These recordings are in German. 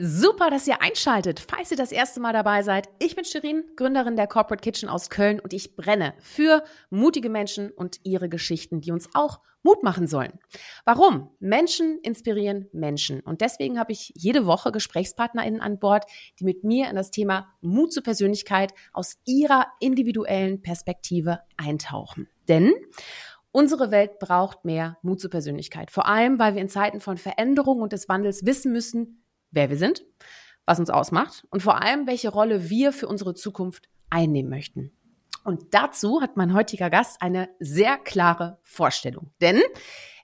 Super, dass ihr einschaltet, falls ihr das erste Mal dabei seid. Ich bin Shirin, Gründerin der Corporate Kitchen aus Köln und ich brenne für mutige Menschen und ihre Geschichten, die uns auch Mut machen sollen. Warum? Menschen inspirieren Menschen. Und deswegen habe ich jede Woche GesprächspartnerInnen an Bord, die mit mir in das Thema Mut zur Persönlichkeit aus ihrer individuellen Perspektive eintauchen. Denn Unsere Welt braucht mehr Mut zur Persönlichkeit. Vor allem, weil wir in Zeiten von Veränderung und des Wandels wissen müssen, wer wir sind, was uns ausmacht und vor allem, welche Rolle wir für unsere Zukunft einnehmen möchten. Und dazu hat mein heutiger Gast eine sehr klare Vorstellung. Denn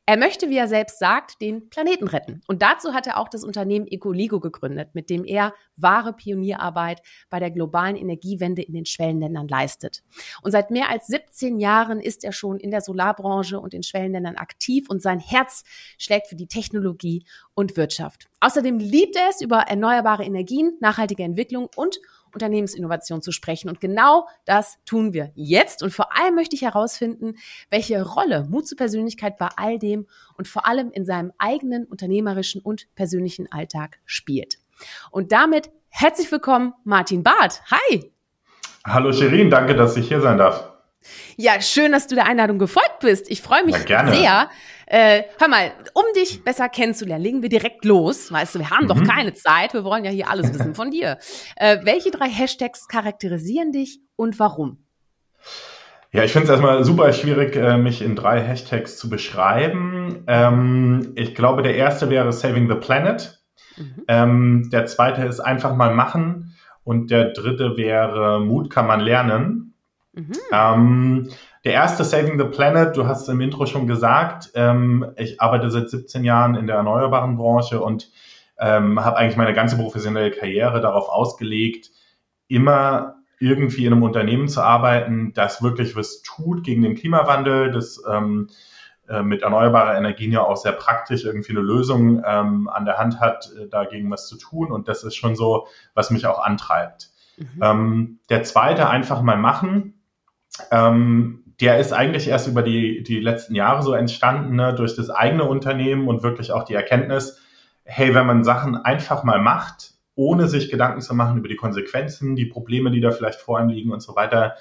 er möchte, wie er selbst sagt, den Planeten retten. Und dazu hat er auch das Unternehmen Ecoligo gegründet, mit dem er wahre Pionierarbeit bei der globalen Energiewende in den Schwellenländern leistet. Und seit mehr als 17 Jahren ist er schon in der Solarbranche und in Schwellenländern aktiv und sein Herz schlägt für die Technologie und Wirtschaft. Außerdem liebt er es, über erneuerbare Energien, nachhaltige Entwicklung und Unternehmensinnovation zu sprechen. Und genau das tun wir jetzt. Und vor allem möchte ich herausfinden, welche Rolle Mut zur Persönlichkeit bei all dem und vor allem in seinem eigenen unternehmerischen und persönlichen Alltag spielt. Und damit herzlich willkommen, Martin Barth. Hi! Hallo Shirin, danke, dass ich hier sein darf. Ja, schön, dass du der Einladung gefolgt bist. Ich freue mich sehr. Äh, hör mal, um dich besser kennenzulernen, legen wir direkt los. Weißt du, wir haben mhm. doch keine Zeit. Wir wollen ja hier alles wissen von dir. Äh, welche drei Hashtags charakterisieren dich und warum? Ja, ich finde es erstmal super schwierig, äh, mich in drei Hashtags zu beschreiben. Ähm, ich glaube, der erste wäre Saving the Planet. Mhm. Ähm, der zweite ist einfach mal machen. Und der dritte wäre Mut kann man lernen. Mhm. Ähm, der erste Saving the Planet, du hast es im Intro schon gesagt, ähm, ich arbeite seit 17 Jahren in der erneuerbaren Branche und ähm, habe eigentlich meine ganze professionelle Karriere darauf ausgelegt, immer irgendwie in einem Unternehmen zu arbeiten, das wirklich was tut gegen den Klimawandel, das ähm, äh, mit erneuerbarer Energien ja auch sehr praktisch irgendwie eine Lösung ähm, an der Hand hat, äh, dagegen was zu tun. Und das ist schon so, was mich auch antreibt. Mhm. Ähm, der zweite, einfach mal machen. Ähm, der ist eigentlich erst über die, die letzten Jahre so entstanden, ne, durch das eigene Unternehmen und wirklich auch die Erkenntnis, hey, wenn man Sachen einfach mal macht, ohne sich Gedanken zu machen über die Konsequenzen, die Probleme, die da vielleicht vor einem liegen und so weiter,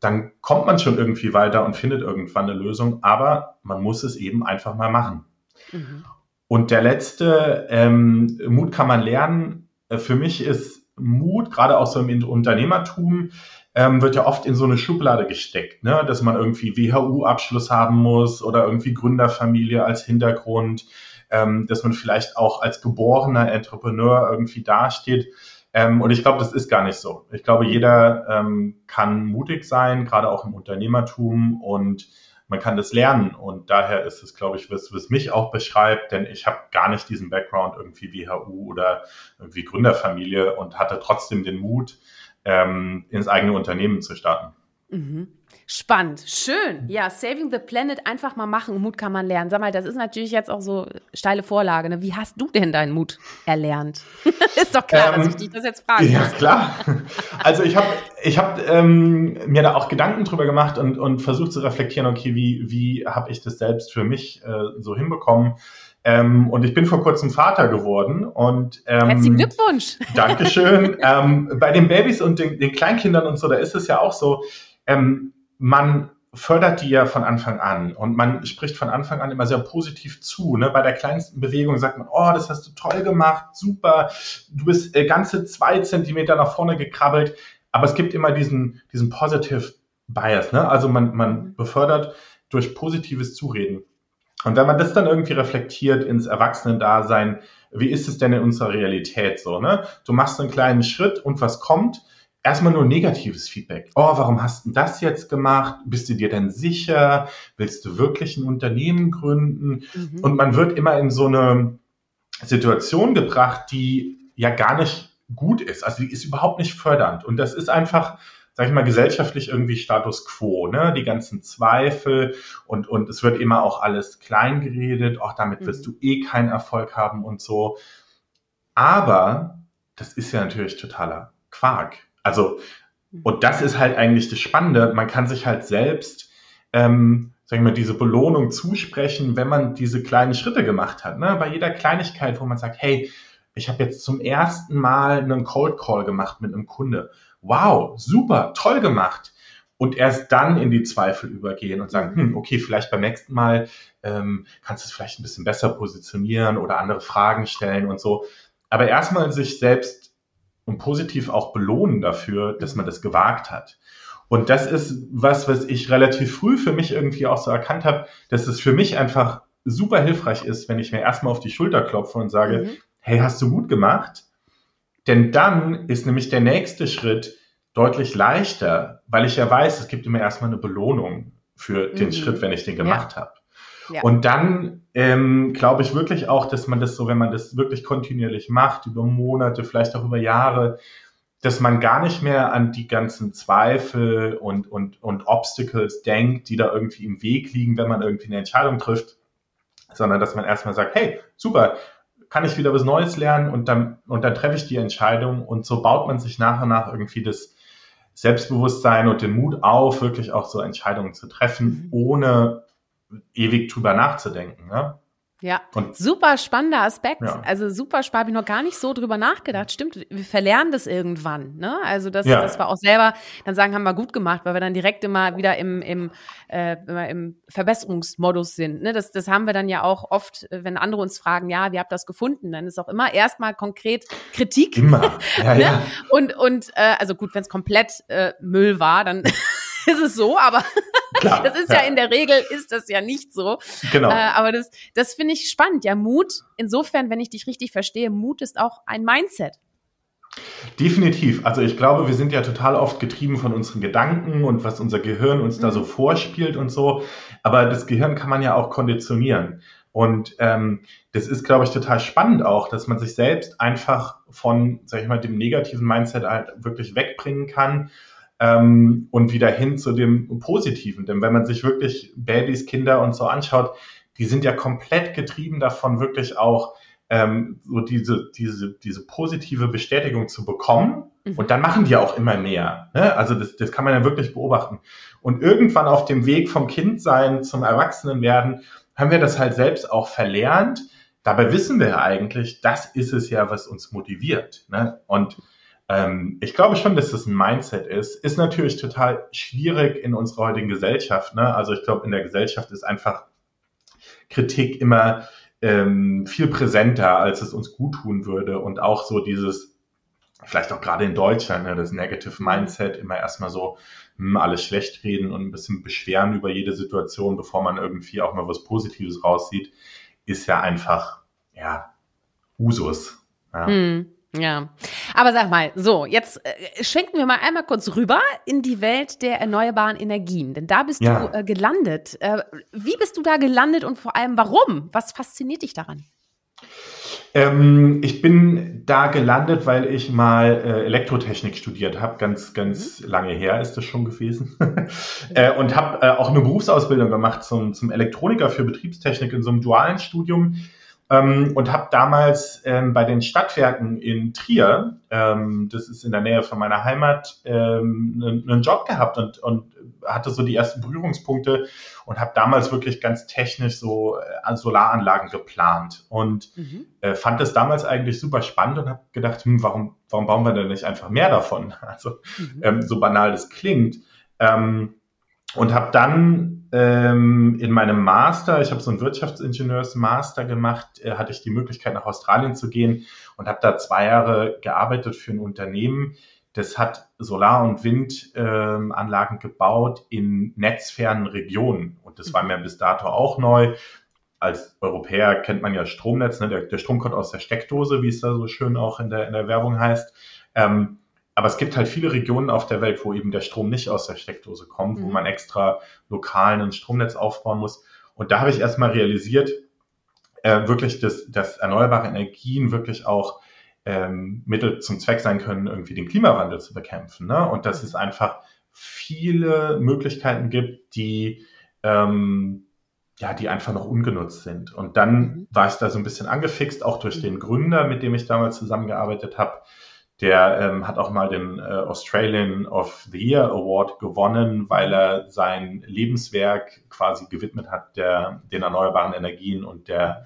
dann kommt man schon irgendwie weiter und findet irgendwann eine Lösung, aber man muss es eben einfach mal machen. Mhm. Und der letzte, ähm, Mut kann man lernen. Für mich ist Mut, gerade auch so im Unternehmertum, ähm, wird ja oft in so eine Schublade gesteckt, ne? dass man irgendwie WHU-Abschluss haben muss oder irgendwie Gründerfamilie als Hintergrund, ähm, dass man vielleicht auch als geborener Entrepreneur irgendwie dasteht. Ähm, und ich glaube, das ist gar nicht so. Ich glaube, jeder ähm, kann mutig sein, gerade auch im Unternehmertum und man kann das lernen. Und daher ist es, glaube ich, was, was mich auch beschreibt, denn ich habe gar nicht diesen Background irgendwie WHU oder irgendwie Gründerfamilie und hatte trotzdem den Mut, ähm, ins eigene Unternehmen zu starten. Mhm. Spannend, schön. Ja, Saving the Planet einfach mal machen. Mut kann man lernen. Sag mal, das ist natürlich jetzt auch so steile Vorlage. Ne? Wie hast du denn deinen Mut erlernt? ist doch klar, ähm, dass ich dich das jetzt frage. Ja, klar. Also ich habe ich hab, ähm, mir da auch Gedanken drüber gemacht und, und versucht zu reflektieren, okay, wie, wie habe ich das selbst für mich äh, so hinbekommen? Ähm, und ich bin vor kurzem Vater geworden. Und, ähm, Herzlichen Glückwunsch. Dankeschön. ähm, bei den Babys und den, den, Kleinkindern und so, da ist es ja auch so, ähm, man fördert die ja von Anfang an und man spricht von Anfang an immer sehr positiv zu. Ne? Bei der kleinsten Bewegung sagt man, oh, das hast du toll gemacht, super, du bist äh, ganze zwei Zentimeter nach vorne gekrabbelt. Aber es gibt immer diesen, diesen Positive Bias. Ne? Also man, man befördert durch positives Zureden. Und wenn man das dann irgendwie reflektiert ins Erwachsenendasein, wie ist es denn in unserer Realität so, ne? Du machst einen kleinen Schritt und was kommt? Erstmal nur negatives Feedback. Oh, warum hast du das jetzt gemacht? Bist du dir denn sicher? Willst du wirklich ein Unternehmen gründen? Mhm. Und man wird immer in so eine Situation gebracht, die ja gar nicht gut ist. Also die ist überhaupt nicht fördernd. Und das ist einfach, sag ich mal, gesellschaftlich irgendwie Status quo, ne? Die ganzen Zweifel und, und es wird immer auch alles klein geredet, auch damit wirst mhm. du eh keinen Erfolg haben und so. Aber das ist ja natürlich totaler Quark. Also Mhm. Und das ist halt eigentlich das Spannende. Man kann sich halt selbst, ähm, sagen wir mal, diese Belohnung zusprechen, wenn man diese kleinen Schritte gemacht hat. Ne? Bei jeder Kleinigkeit, wo man sagt, hey, ich habe jetzt zum ersten Mal einen Cold Call gemacht mit einem Kunde. Wow, super, toll gemacht. Und erst dann in die Zweifel übergehen und sagen, hm, okay, vielleicht beim nächsten Mal ähm, kannst du es vielleicht ein bisschen besser positionieren oder andere Fragen stellen und so. Aber erstmal sich selbst und positiv auch belohnen dafür, dass man das gewagt hat. Und das ist was, was ich relativ früh für mich irgendwie auch so erkannt habe, dass es für mich einfach super hilfreich ist, wenn ich mir erstmal auf die Schulter klopfe und sage, mhm. hey, hast du gut gemacht? Denn dann ist nämlich der nächste Schritt deutlich leichter, weil ich ja weiß, es gibt immer erstmal eine Belohnung für den mhm. Schritt, wenn ich den gemacht ja. habe. Ja. Und dann ähm, glaube ich wirklich auch, dass man das so, wenn man das wirklich kontinuierlich macht, über Monate, vielleicht auch über Jahre, dass man gar nicht mehr an die ganzen Zweifel und, und, und Obstacles denkt, die da irgendwie im Weg liegen, wenn man irgendwie eine Entscheidung trifft, sondern dass man erstmal sagt, hey, super, kann ich wieder was Neues lernen und dann, und dann treffe ich die Entscheidung und so baut man sich nach und nach irgendwie das Selbstbewusstsein und den Mut auf, wirklich auch so Entscheidungen zu treffen, mhm. ohne ewig drüber nachzudenken. Ne? Ja, und, super spannender Aspekt. Ja. Also super spannend, habe ich noch gar nicht so drüber nachgedacht. Stimmt, wir verlernen das irgendwann. Ne? Also das, ja. das war auch selber, dann sagen, haben wir gut gemacht, weil wir dann direkt immer wieder im, im, äh, immer im Verbesserungsmodus sind. Ne? Das, das haben wir dann ja auch oft, wenn andere uns fragen, ja, wie habt ihr das gefunden? Dann ist auch immer erstmal konkret Kritik. Immer. Ja, ne? ja. Und, und äh, also gut, wenn es komplett äh, Müll war, dann ist es so, aber Klar, das ist ja. ja. in der Regel ist das ja nicht so. Genau. Äh, aber das, das finde ich spannend. Ja, Mut, insofern, wenn ich dich richtig verstehe, Mut ist auch ein Mindset. Definitiv. Also ich glaube, wir sind ja total oft getrieben von unseren Gedanken und was unser Gehirn uns mhm. da so mhm. vorspielt und so. Aber das Gehirn kann man ja auch konditionieren. Und ähm, das ist, glaube ich, total spannend auch, dass man sich selbst einfach von, sag ich mal, dem negativen Mindset halt wirklich wegbringen kann ähm, und wieder hin zu dem Positiven. Denn wenn man sich wirklich Babys, Kinder und so anschaut, die sind ja komplett getrieben davon, wirklich auch ähm, so diese, diese, diese positive Bestätigung zu bekommen. Mhm. Und dann machen die auch immer mehr. Ne? Also das, das kann man ja wirklich beobachten. Und irgendwann auf dem Weg vom Kindsein zum Erwachsenenwerden haben wir das halt selbst auch verlernt. Dabei wissen wir ja eigentlich, das ist es ja, was uns motiviert. Ne? Und ähm, ich glaube schon, dass das ein Mindset ist. Ist natürlich total schwierig in unserer heutigen Gesellschaft. Ne? Also ich glaube, in der Gesellschaft ist einfach Kritik immer ähm, viel präsenter, als es uns gut tun würde. Und auch so dieses, vielleicht auch gerade in Deutschland, ne, das Negative Mindset, immer erstmal so hm, alles schlecht reden und ein bisschen beschweren über jede Situation, bevor man irgendwie auch mal was Positives raussieht, ist ja einfach, ja, Usus. Ja. Hm. Ja, aber sag mal, so, jetzt äh, schwenken wir mal einmal kurz rüber in die Welt der erneuerbaren Energien, denn da bist ja. du äh, gelandet. Äh, wie bist du da gelandet und vor allem warum? Was fasziniert dich daran? Ähm, ich bin da gelandet, weil ich mal äh, Elektrotechnik studiert habe, ganz, ganz mhm. lange her ist das schon gewesen. äh, und habe äh, auch eine Berufsausbildung gemacht zum, zum Elektroniker für Betriebstechnik in so einem dualen Studium ähm, und habe damals ähm, bei den Stadtwerken in Trier, ähm, das ist in der Nähe von meiner Heimat, ähm, einen, einen Job gehabt und, und hatte so die ersten Berührungspunkte und habe damals wirklich ganz technisch so äh, Solaranlagen geplant und mhm. äh, fand das damals eigentlich super spannend und habe gedacht, hm, warum, warum bauen wir denn nicht einfach mehr davon? Also mhm. ähm, so banal das klingt. Ähm, und habe dann ähm, in meinem Master, ich habe so einen Wirtschaftsingenieursmaster gemacht, äh, hatte ich die Möglichkeit nach Australien zu gehen und habe da zwei Jahre gearbeitet für ein Unternehmen, das hat Solar- und Windanlagen ähm, gebaut in netzfernen Regionen. Und das war mir bis dato auch neu. Als Europäer kennt man ja Stromnetz, ne? der, der Strom kommt aus der Steckdose, wie es da so schön auch in der, in der Werbung heißt. Ähm, aber es gibt halt viele Regionen auf der Welt, wo eben der Strom nicht aus der Steckdose kommt, mhm. wo man extra lokal ein Stromnetz aufbauen muss. Und da habe ich erstmal realisiert, äh, wirklich, dass, dass erneuerbare Energien wirklich auch ähm, Mittel zum Zweck sein können, irgendwie den Klimawandel zu bekämpfen. Ne? Und dass es einfach viele Möglichkeiten gibt, die ähm, ja, die einfach noch ungenutzt sind. Und dann mhm. war ich da so ein bisschen angefixt, auch durch mhm. den Gründer, mit dem ich damals zusammengearbeitet habe, Der ähm, hat auch mal den äh, Australian of the Year Award gewonnen, weil er sein Lebenswerk quasi gewidmet hat der, den erneuerbaren Energien und der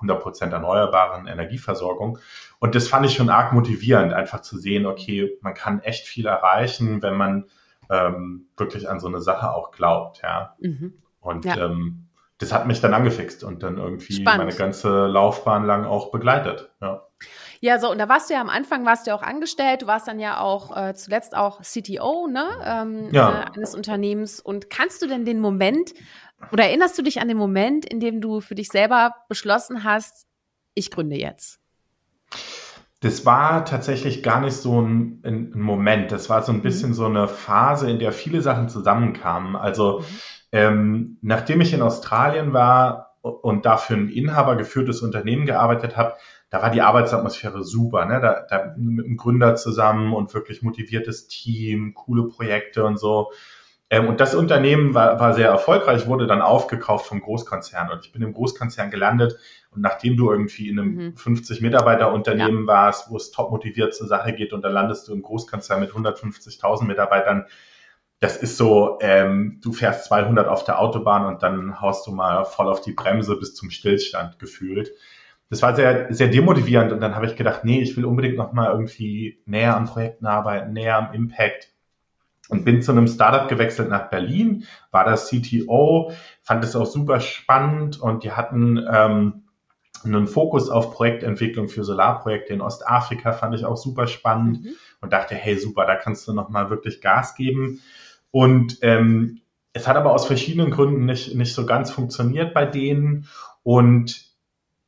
100% erneuerbaren Energieversorgung. Und das fand ich schon arg motivierend, einfach zu sehen, okay, man kann echt viel erreichen, wenn man ähm, wirklich an so eine Sache auch glaubt. Ja. Mhm. Und ja. Ähm, das hat mich dann angefixt und dann irgendwie Spannend. meine ganze Laufbahn lang auch begleitet. Ja. Ja, so, und da warst du ja am Anfang, warst du ja auch angestellt, du warst dann ja auch äh, zuletzt auch CTO ne, ähm, ja. äh, eines Unternehmens. Und kannst du denn den Moment oder erinnerst du dich an den Moment, in dem du für dich selber beschlossen hast, ich gründe jetzt? Das war tatsächlich gar nicht so ein, ein Moment. Das war so ein mhm. bisschen mhm. so eine Phase, in der viele Sachen zusammenkamen. Also mhm. Ähm, nachdem ich in Australien war und dafür ein inhabergeführtes Unternehmen gearbeitet habe, da war die Arbeitsatmosphäre super, ne? Da, da mit einem Gründer zusammen und wirklich motiviertes Team, coole Projekte und so. Ähm, und das Unternehmen war, war sehr erfolgreich, wurde dann aufgekauft vom Großkonzern. Und ich bin im Großkonzern gelandet. Und nachdem du irgendwie in einem mhm. 50-Mitarbeiter-Unternehmen ja. warst, wo es top motiviert zur Sache geht, und dann landest du im Großkonzern mit 150.000 Mitarbeitern, das ist so, ähm, du fährst 200 auf der Autobahn und dann haust du mal voll auf die Bremse bis zum Stillstand gefühlt das war sehr, sehr demotivierend und dann habe ich gedacht, nee, ich will unbedingt nochmal irgendwie näher an Projekten arbeiten, näher am Impact und bin zu einem Startup gewechselt nach Berlin, war das CTO, fand es auch super spannend und die hatten ähm, einen Fokus auf Projektentwicklung für Solarprojekte in Ostafrika, fand ich auch super spannend mhm. und dachte, hey, super, da kannst du nochmal wirklich Gas geben. Und ähm, es hat aber aus verschiedenen Gründen nicht, nicht so ganz funktioniert bei denen und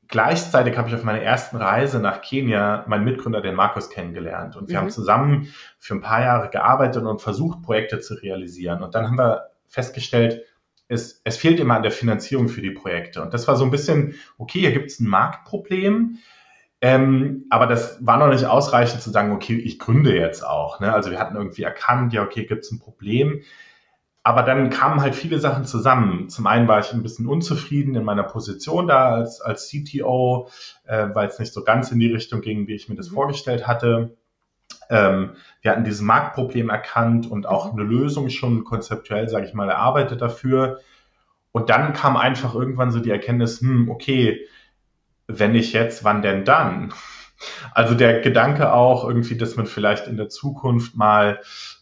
Gleichzeitig habe ich auf meiner ersten Reise nach Kenia meinen Mitgründer, den Markus, kennengelernt. Und wir mhm. haben zusammen für ein paar Jahre gearbeitet und versucht, Projekte zu realisieren. Und dann haben wir festgestellt, es, es fehlt immer an der Finanzierung für die Projekte. Und das war so ein bisschen, okay, hier gibt es ein Marktproblem. Ähm, aber das war noch nicht ausreichend zu sagen, okay, ich gründe jetzt auch. Ne? Also wir hatten irgendwie erkannt, ja, okay, gibt es ein Problem. Aber dann kamen halt viele Sachen zusammen. Zum einen war ich ein bisschen unzufrieden in meiner Position da als, als CTO, äh, weil es nicht so ganz in die Richtung ging, wie ich mir das mhm. vorgestellt hatte. Ähm, wir hatten dieses Marktproblem erkannt und auch mhm. eine Lösung schon konzeptuell, sage ich mal, erarbeitet dafür. Und dann kam einfach irgendwann so die Erkenntnis, hm, okay, wenn nicht jetzt, wann denn dann? Also der Gedanke auch irgendwie, dass man vielleicht in der Zukunft mal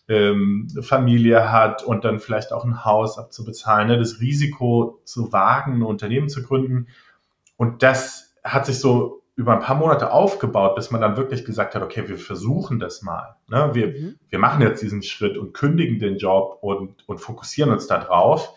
ähm, Familie hat und dann vielleicht auch ein Haus abzubezahlen, ne? das Risiko zu wagen, ein Unternehmen zu gründen. Und das hat sich so über ein paar Monate aufgebaut, bis man dann wirklich gesagt hat, okay, wir versuchen das mal. Ne? Wir, mhm. wir machen jetzt diesen Schritt und kündigen den Job und, und fokussieren uns da drauf.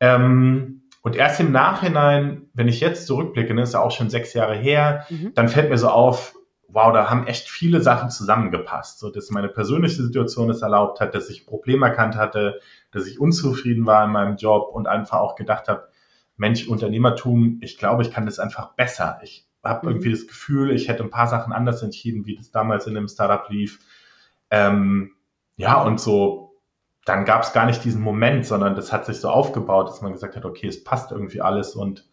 Ähm, und erst im Nachhinein, wenn ich jetzt zurückblicke, ne, ist ja auch schon sechs Jahre her, mhm. dann fällt mir so auf, wow, da haben echt viele Sachen zusammengepasst, so dass meine persönliche Situation es erlaubt hat, dass ich Probleme erkannt hatte, dass ich unzufrieden war in meinem Job und einfach auch gedacht habe, Mensch, Unternehmertum, ich glaube, ich kann das einfach besser. Ich habe mhm. irgendwie das Gefühl, ich hätte ein paar Sachen anders entschieden, wie das damals in dem Startup lief. Ähm, ja, und so, dann gab es gar nicht diesen Moment, sondern das hat sich so aufgebaut, dass man gesagt hat, okay, es passt irgendwie alles und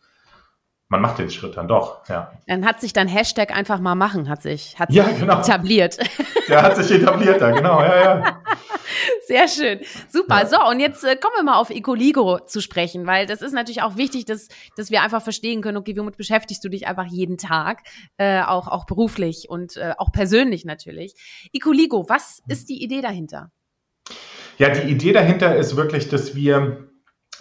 man macht den Schritt dann doch, ja. Dann hat sich dann Hashtag einfach mal machen, hat sich, hat sich ja, genau. etabliert. Der hat sich etabliert da, genau, ja, ja. Sehr schön. Super. Ja. So, und jetzt äh, kommen wir mal auf Ecoligo zu sprechen, weil das ist natürlich auch wichtig, dass, dass wir einfach verstehen können, okay, womit beschäftigst du dich einfach jeden Tag, äh, auch, auch beruflich und äh, auch persönlich natürlich. Ecoligo, was ist die Idee dahinter? Ja, die Idee dahinter ist wirklich, dass wir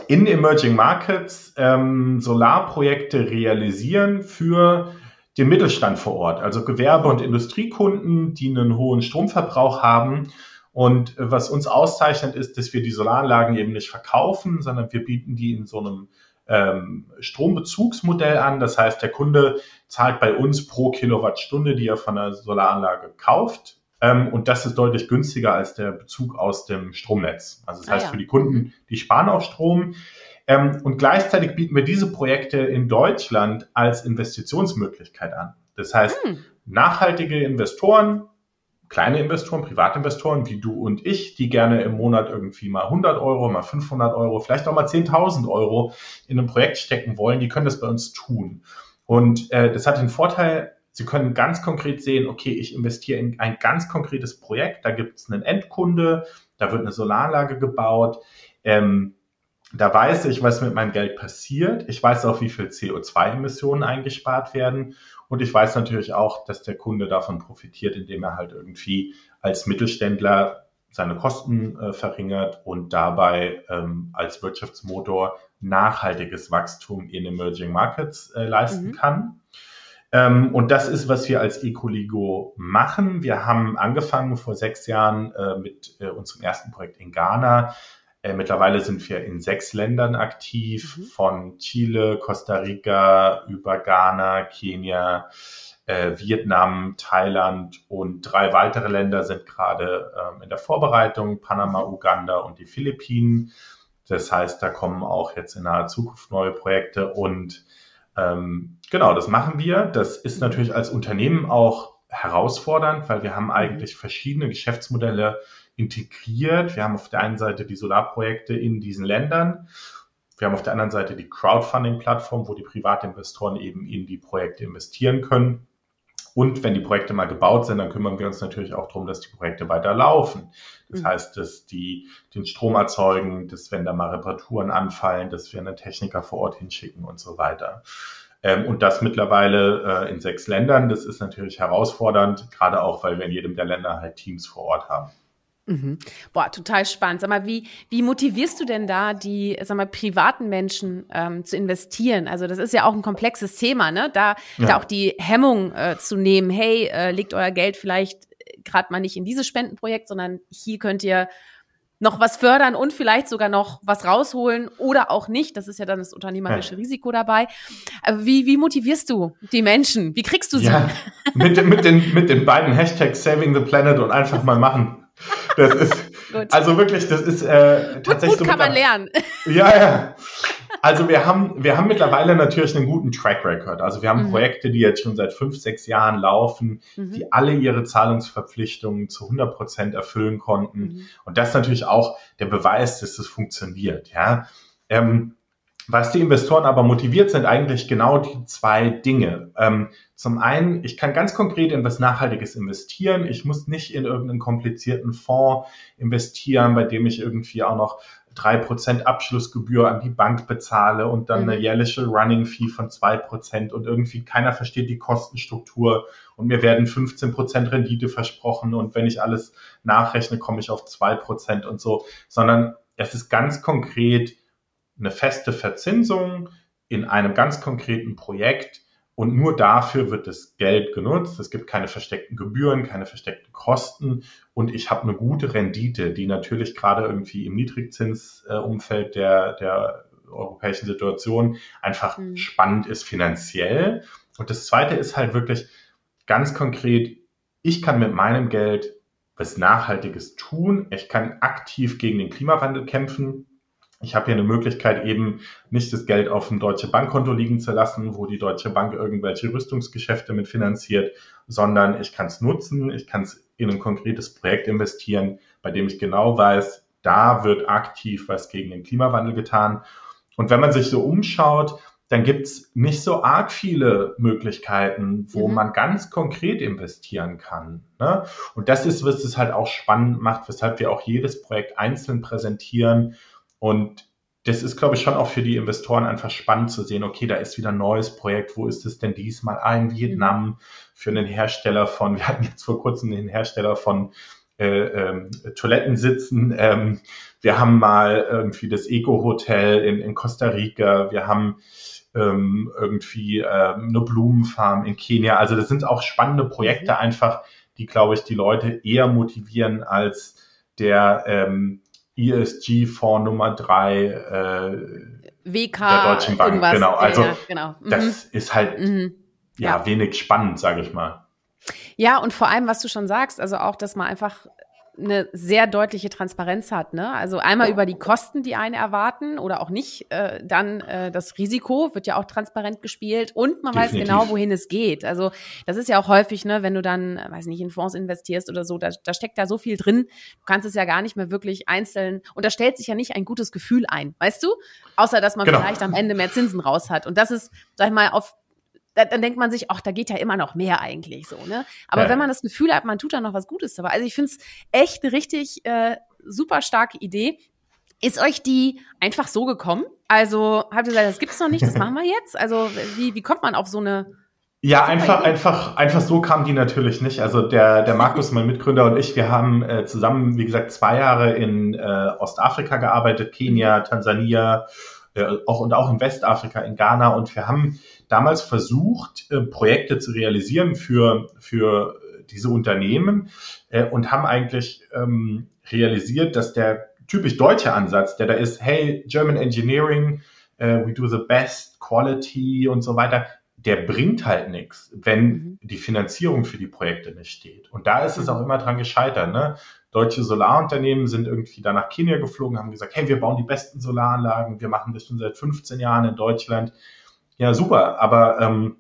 in Emerging Markets ähm, Solarprojekte realisieren für den Mittelstand vor Ort, also Gewerbe- und Industriekunden, die einen hohen Stromverbrauch haben. Und was uns auszeichnet, ist, dass wir die Solaranlagen eben nicht verkaufen, sondern wir bieten die in so einem ähm, Strombezugsmodell an. Das heißt, der Kunde zahlt bei uns pro Kilowattstunde, die er von der Solaranlage kauft, ähm, und das ist deutlich günstiger als der Bezug aus dem Stromnetz. Also das ah, heißt, ja. für die Kunden, die sparen auch Strom. Ähm, und gleichzeitig bieten wir diese Projekte in Deutschland als Investitionsmöglichkeit an. Das heißt, hm. nachhaltige Investoren, kleine Investoren, Privatinvestoren wie du und ich, die gerne im Monat irgendwie mal 100 Euro, mal 500 Euro, vielleicht auch mal 10.000 Euro in ein Projekt stecken wollen, die können das bei uns tun. Und äh, das hat den Vorteil, Sie können ganz konkret sehen, okay, ich investiere in ein ganz konkretes Projekt, da gibt es einen Endkunde, da wird eine Solaranlage gebaut. Ähm, da weiß ich, was mit meinem Geld passiert. Ich weiß auch, wie viel CO2-Emissionen eingespart werden. Und ich weiß natürlich auch, dass der Kunde davon profitiert, indem er halt irgendwie als Mittelständler seine Kosten äh, verringert und dabei ähm, als Wirtschaftsmotor nachhaltiges Wachstum in Emerging Markets äh, leisten mhm. kann. Ähm, und das ist, was wir als Ecoligo machen. Wir haben angefangen vor sechs Jahren äh, mit äh, unserem ersten Projekt in Ghana. Äh, mittlerweile sind wir in sechs Ländern aktiv, mhm. von Chile, Costa Rica über Ghana, Kenia, Vietnam, Thailand und drei weitere Länder sind gerade ähm, in der Vorbereitung, Panama, mhm. Uganda und die Philippinen. Das heißt, da kommen auch jetzt in naher Zukunft neue Projekte und ähm, genau, das machen wir. Das ist natürlich als Unternehmen auch herausfordernd, weil wir haben mhm. eigentlich verschiedene Geschäftsmodelle integriert. Wir haben auf der einen Seite die Solarprojekte in diesen Ländern. Wir haben auf der anderen Seite die Crowdfunding-Plattform, wo die Privatinvestoren eben in die Projekte investieren können. Und wenn die Projekte mal gebaut sind, dann kümmern wir uns natürlich auch darum, dass die Projekte weiter laufen. Das mhm. heißt, dass die den Strom erzeugen, dass wenn da mal Reparaturen anfallen, dass wir einen Techniker vor Ort hinschicken und so weiter. Ähm, und das mittlerweile äh, in sechs Ländern. Das ist natürlich herausfordernd, gerade auch, weil wir in jedem der Länder halt Teams vor Ort haben. Mhm. Boah, total spannend. Sag mal, wie, wie motivierst du denn da die, sag mal, privaten Menschen ähm, zu investieren? Also das ist ja auch ein komplexes Thema, ne? Da, ja. da auch die Hemmung äh, zu nehmen, hey, äh, legt euer Geld vielleicht äh, gerade mal nicht in dieses Spendenprojekt, sondern hier könnt ihr noch was fördern und vielleicht sogar noch was rausholen oder auch nicht. Das ist ja dann das unternehmerische ja. Risiko dabei. Wie, wie motivierst du die Menschen? Wie kriegst du sie? Ja, mit, mit, den, mit den beiden Hashtags Saving the Planet und einfach mal machen. Das ist, also wirklich, das ist äh, tatsächlich. Gut, gut so kann man lernen. Ja, ja. Also wir haben, wir haben mittlerweile natürlich einen guten Track Record. Also wir haben mhm. Projekte, die jetzt schon seit fünf, sechs Jahren laufen, mhm. die alle ihre Zahlungsverpflichtungen zu 100 Prozent erfüllen konnten. Mhm. Und das ist natürlich auch der Beweis, dass das funktioniert. Ja. Ähm, was die Investoren aber motiviert, sind eigentlich genau die zwei Dinge. Ähm, zum einen, ich kann ganz konkret in was Nachhaltiges investieren. Ich muss nicht in irgendeinen komplizierten Fonds investieren, bei dem ich irgendwie auch noch drei Prozent Abschlussgebühr an die Bank bezahle und dann mhm. eine jährliche Running Fee von zwei Prozent und irgendwie keiner versteht die Kostenstruktur und mir werden 15 Prozent Rendite versprochen und wenn ich alles nachrechne, komme ich auf zwei Prozent und so, sondern es ist ganz konkret eine feste Verzinsung in einem ganz konkreten Projekt und nur dafür wird das Geld genutzt. Es gibt keine versteckten Gebühren, keine versteckten Kosten und ich habe eine gute Rendite, die natürlich gerade irgendwie im Niedrigzinsumfeld der, der europäischen Situation einfach mhm. spannend ist finanziell. Und das Zweite ist halt wirklich ganz konkret, ich kann mit meinem Geld was Nachhaltiges tun. Ich kann aktiv gegen den Klimawandel kämpfen ich habe hier eine Möglichkeit, eben nicht das Geld auf dem Deutsche Bankkonto liegen zu lassen, wo die Deutsche Bank irgendwelche Rüstungsgeschäfte mit finanziert, sondern ich kann es nutzen, ich kann es in ein konkretes Projekt investieren, bei dem ich genau weiß, da wird aktiv was gegen den Klimawandel getan. Und wenn man sich so umschaut, dann gibt es nicht so arg viele Möglichkeiten, wo mhm. man ganz konkret investieren kann. Ne? Und das ist, was es halt auch spannend macht, weshalb wir auch jedes Projekt einzeln präsentieren und das ist, glaube ich, schon auch für die Investoren einfach spannend zu sehen, okay, da ist wieder ein neues Projekt, wo ist es denn diesmal? Ah, in Vietnam für einen Hersteller von, wir hatten jetzt vor kurzem den Hersteller von äh, ähm, Toilettensitzen. Ähm, wir haben mal irgendwie das Eco-Hotel in, in Costa Rica, wir haben ähm, irgendwie ähm, eine Blumenfarm in Kenia. Also das sind auch spannende Projekte mhm. einfach, die, glaube ich, die Leute eher motivieren als der ähm, ESG-Fonds Nummer drei äh, WK der Deutschen Bank. Irgendwas. Genau, also ja, genau. Mhm. das ist halt mhm. ja, ja, wenig spannend, sage ich mal. Ja, und vor allem, was du schon sagst, also auch, dass man einfach eine sehr deutliche Transparenz hat. Ne? Also einmal über die Kosten, die einen erwarten oder auch nicht. Äh, dann äh, das Risiko wird ja auch transparent gespielt und man Definitiv. weiß genau, wohin es geht. Also das ist ja auch häufig, ne, wenn du dann, weiß nicht, in Fonds investierst oder so, da, da steckt da so viel drin. Du kannst es ja gar nicht mehr wirklich einzeln und da stellt sich ja nicht ein gutes Gefühl ein, weißt du? Außer dass man genau. vielleicht am Ende mehr Zinsen raus hat. Und das ist, sag ich mal, auf da, dann denkt man sich, ach, da geht ja immer noch mehr eigentlich so, ne? Aber ja. wenn man das Gefühl hat, man tut da noch was Gutes dabei. Also ich finde es echt eine richtig äh, super starke Idee. Ist euch die einfach so gekommen? Also habt ihr gesagt, das gibt's noch nicht, das machen wir jetzt? Also wie, wie kommt man auf so eine ja, einfach, einfach, einfach so kam die natürlich nicht. Also der, der Markus, mein Mitgründer und ich, wir haben äh, zusammen, wie gesagt, zwei Jahre in äh, Ostafrika gearbeitet, Kenia, Tansania, äh, auch und auch in Westafrika, in Ghana. Und wir haben damals versucht, äh, Projekte zu realisieren für, für diese Unternehmen äh, und haben eigentlich ähm, realisiert, dass der typisch deutsche Ansatz, der da ist, hey, German Engineering, uh, we do the best quality und so weiter, der bringt halt nichts, wenn mhm. die Finanzierung für die Projekte nicht steht. Und da ist es auch mhm. immer dran gescheitert. Ne? Deutsche Solarunternehmen sind irgendwie da nach Kenia geflogen, haben gesagt, hey, wir bauen die besten Solaranlagen, wir machen das schon seit 15 Jahren in Deutschland. Ja, super, aber ähm,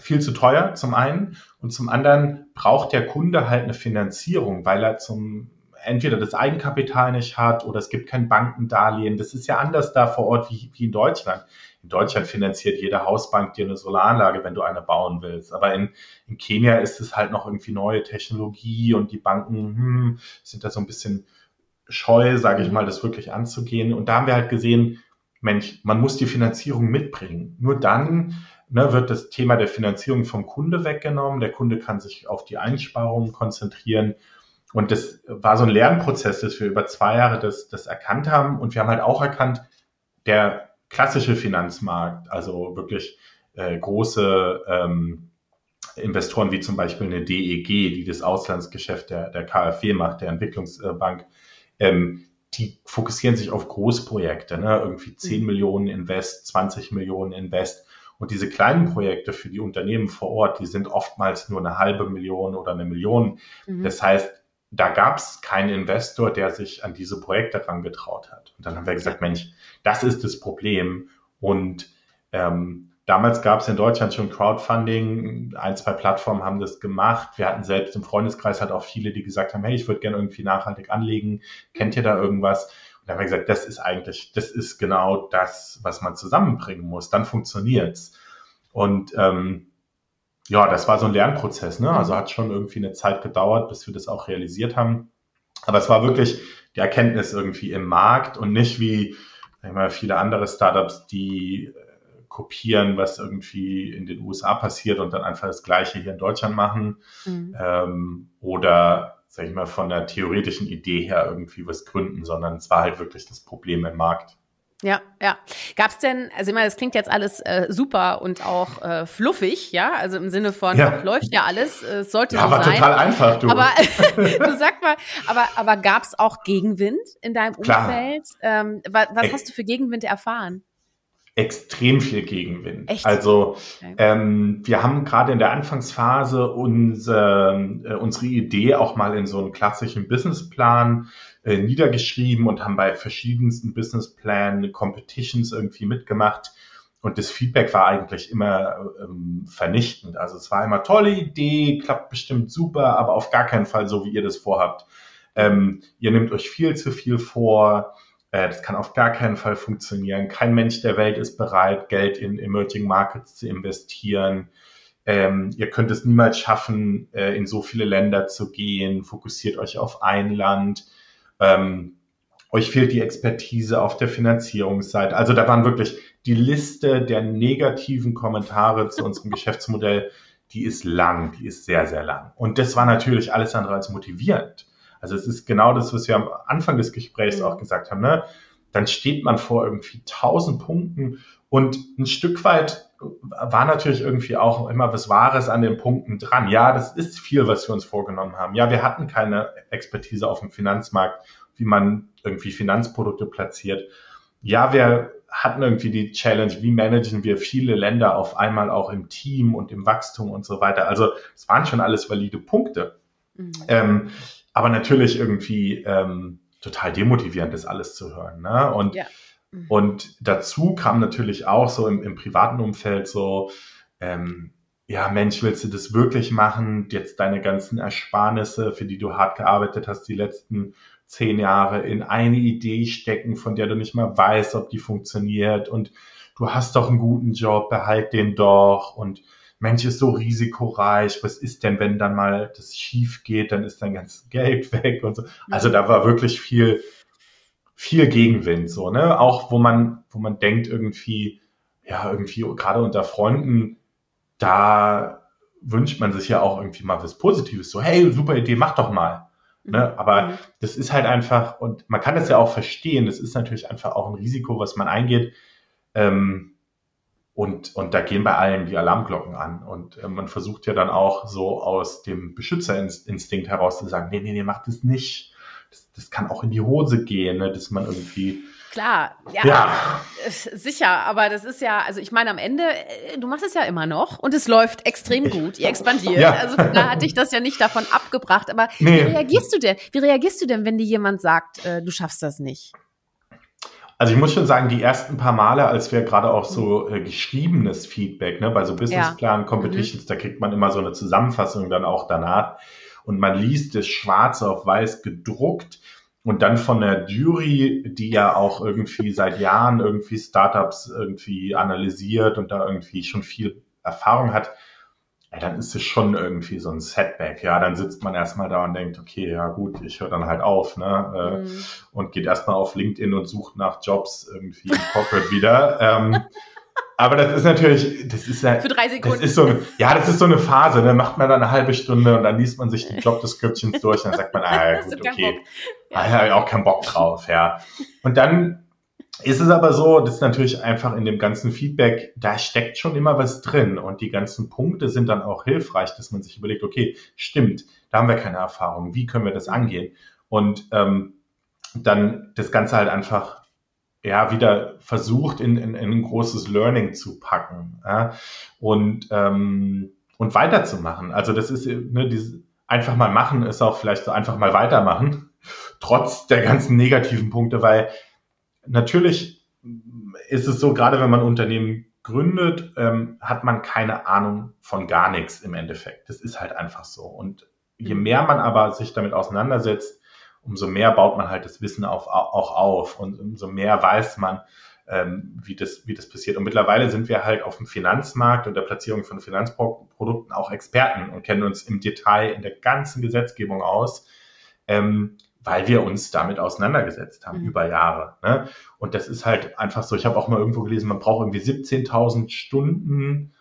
viel zu teuer zum einen und zum anderen braucht der Kunde halt eine Finanzierung, weil er zum entweder das Eigenkapital nicht hat oder es gibt kein Bankendarlehen. Das ist ja anders da vor Ort wie, wie in Deutschland. In Deutschland finanziert jede Hausbank dir eine Solaranlage, wenn du eine bauen willst. Aber in, in Kenia ist es halt noch irgendwie neue Technologie und die Banken hm, sind da so ein bisschen scheu, sage ich mal, das wirklich anzugehen. Und da haben wir halt gesehen, Mensch, man muss die Finanzierung mitbringen. Nur dann ne, wird das Thema der Finanzierung vom Kunde weggenommen. Der Kunde kann sich auf die Einsparungen konzentrieren. Und das war so ein Lernprozess, dass wir über zwei Jahre das, das erkannt haben. Und wir haben halt auch erkannt, der klassische Finanzmarkt, also wirklich äh, große ähm, Investoren wie zum Beispiel eine DEG, die das Auslandsgeschäft der, der KfW macht, der Entwicklungsbank, ähm, die fokussieren sich auf Großprojekte, ne? irgendwie 10 mhm. Millionen Invest, 20 Millionen Invest. Und diese kleinen Projekte für die Unternehmen vor Ort, die sind oftmals nur eine halbe Million oder eine Million. Mhm. Das heißt, da gab es keinen Investor, der sich an diese Projekte herangetraut hat. Und dann haben wir gesagt, Mensch, das ist das Problem. Und ähm, damals gab es in Deutschland schon Crowdfunding. Ein, zwei Plattformen haben das gemacht. Wir hatten selbst im Freundeskreis halt auch viele, die gesagt haben, hey, ich würde gerne irgendwie nachhaltig anlegen. Kennt ihr da irgendwas? Und dann haben wir gesagt, das ist eigentlich, das ist genau das, was man zusammenbringen muss. Dann funktioniert's. Und ähm, ja, das war so ein Lernprozess. Ne? Also hat schon irgendwie eine Zeit gedauert, bis wir das auch realisiert haben. Aber es war wirklich die Erkenntnis irgendwie im Markt und nicht wie sag ich mal, viele andere Startups, die kopieren, was irgendwie in den USA passiert und dann einfach das Gleiche hier in Deutschland machen. Mhm. Ähm, oder, sag ich mal, von der theoretischen Idee her irgendwie was gründen, sondern es war halt wirklich das Problem im Markt. Ja, ja. Gab es denn, also ich meine, das klingt jetzt alles äh, super und auch äh, fluffig, ja, also im Sinne von ja. läuft ja alles, äh, sollte ja, so war sein. total einfach, du. Aber du sag mal, aber aber gab es auch Gegenwind in deinem Klar. Umfeld? Ähm, was, was hast du für Gegenwind erfahren? Extrem viel Gegenwind. Echt? Also ähm, wir haben gerade in der Anfangsphase unser, äh, unsere Idee auch mal in so einen klassischen Businessplan äh, niedergeschrieben und haben bei verschiedensten Businessplan Competitions irgendwie mitgemacht. Und das Feedback war eigentlich immer ähm, vernichtend. Also es war immer tolle Idee, klappt bestimmt super, aber auf gar keinen Fall so, wie ihr das vorhabt. Ähm, ihr nehmt euch viel zu viel vor. Äh, das kann auf gar keinen Fall funktionieren. Kein Mensch der Welt ist bereit, Geld in Emerging Markets zu investieren. Ähm, ihr könnt es niemals schaffen, äh, in so viele Länder zu gehen. Fokussiert euch auf ein Land. Ähm, euch fehlt die Expertise auf der Finanzierungsseite. Also da waren wirklich die Liste der negativen Kommentare zu unserem Geschäftsmodell, die ist lang, die ist sehr, sehr lang. Und das war natürlich alles andere als motivierend. Also es ist genau das, was wir am Anfang des Gesprächs mhm. auch gesagt haben. Ne? Dann steht man vor irgendwie tausend Punkten und ein Stück weit war natürlich irgendwie auch immer was Wahres an den Punkten dran. Ja, das ist viel, was wir uns vorgenommen haben. Ja, wir hatten keine Expertise auf dem Finanzmarkt, wie man irgendwie Finanzprodukte platziert. Ja, wir hatten irgendwie die Challenge, wie managen wir viele Länder auf einmal auch im Team und im Wachstum und so weiter. Also es waren schon alles valide Punkte. Mhm. Ähm, aber natürlich irgendwie ähm, total demotivierend, das alles zu hören. Ne? Und ja. Mhm. Und dazu kam natürlich auch so im, im privaten Umfeld so, ähm, ja, Mensch, willst du das wirklich machen? Jetzt deine ganzen Ersparnisse, für die du hart gearbeitet hast, die letzten zehn Jahre in eine Idee stecken, von der du nicht mal weißt, ob die funktioniert. Und du hast doch einen guten Job, behalt den doch. Und Mensch ist so risikoreich, was ist denn, wenn dann mal das schief geht, dann ist dein ganzes Geld weg und so. Also da war wirklich viel, viel Gegenwind, so, ne? Auch wo man, wo man denkt irgendwie, ja, irgendwie gerade unter Freunden, da wünscht man sich ja auch irgendwie mal was Positives, so, hey, super Idee, mach doch mal. Ne? Mhm. Aber mhm. das ist halt einfach, und man kann das ja auch verstehen, das ist natürlich einfach auch ein Risiko, was man eingeht. Ähm, und, und da gehen bei allen die Alarmglocken an. Und äh, man versucht ja dann auch so aus dem Beschützerinstinkt heraus zu sagen, nee, nee, nee, mach das nicht. Das, das kann auch in die Hose gehen, ne? dass man irgendwie Klar, ja, ja, sicher, aber das ist ja, also ich meine, am Ende, äh, du machst es ja immer noch und es läuft extrem gut, ihr expandiert. Ja. Also da hat dich das ja nicht davon abgebracht. Aber nee. wie reagierst du denn? Wie reagierst du denn, wenn dir jemand sagt, äh, du schaffst das nicht? Also ich muss schon sagen, die ersten paar Male, als wir gerade auch so äh, geschriebenes Feedback, ne, bei so Businessplan ja. Competitions, mhm. da kriegt man immer so eine Zusammenfassung dann auch danach und man liest es schwarz auf weiß gedruckt und dann von der Jury, die ja auch irgendwie seit Jahren irgendwie Startups irgendwie analysiert und da irgendwie schon viel Erfahrung hat, ja, dann ist es schon irgendwie so ein Setback. Ja, dann sitzt man erstmal da und denkt, okay, ja gut, ich höre dann halt auf, ne? Äh, mhm. Und geht erstmal auf LinkedIn und sucht nach Jobs irgendwie im Corporate wieder. Ähm, aber das ist natürlich, das ist ja. Für drei Sekunden. Das ist so, ja, das ist so eine Phase, ne? Macht man dann eine halbe Stunde und dann liest man sich die Job Descriptions durch und dann sagt man, ah, ja, gut, okay. Ja. Ah, habe ich auch keinen Bock drauf, ja. Und dann ist es aber so, das ist natürlich einfach in dem ganzen Feedback, da steckt schon immer was drin und die ganzen Punkte sind dann auch hilfreich, dass man sich überlegt, okay, stimmt, da haben wir keine Erfahrung, wie können wir das angehen? Und ähm, dann das Ganze halt einfach ja, wieder versucht, in, in, in ein großes Learning zu packen ja, und, ähm, und weiterzumachen. Also das ist, ne, dieses einfach mal machen ist auch vielleicht so einfach mal weitermachen, trotz der ganzen negativen Punkte, weil natürlich ist es so, gerade wenn man Unternehmen gründet, ähm, hat man keine Ahnung von gar nichts im Endeffekt. Das ist halt einfach so. Und je mehr man aber sich damit auseinandersetzt, umso mehr baut man halt das Wissen auf, auch auf und umso mehr weiß man, ähm, wie, das, wie das passiert. Und mittlerweile sind wir halt auf dem Finanzmarkt und der Platzierung von Finanzprodukten auch Experten und kennen uns im Detail in der ganzen Gesetzgebung aus, ähm, weil wir uns damit auseinandergesetzt haben mhm. über Jahre. Ne? Und das ist halt einfach so, ich habe auch mal irgendwo gelesen, man braucht irgendwie 17.000 Stunden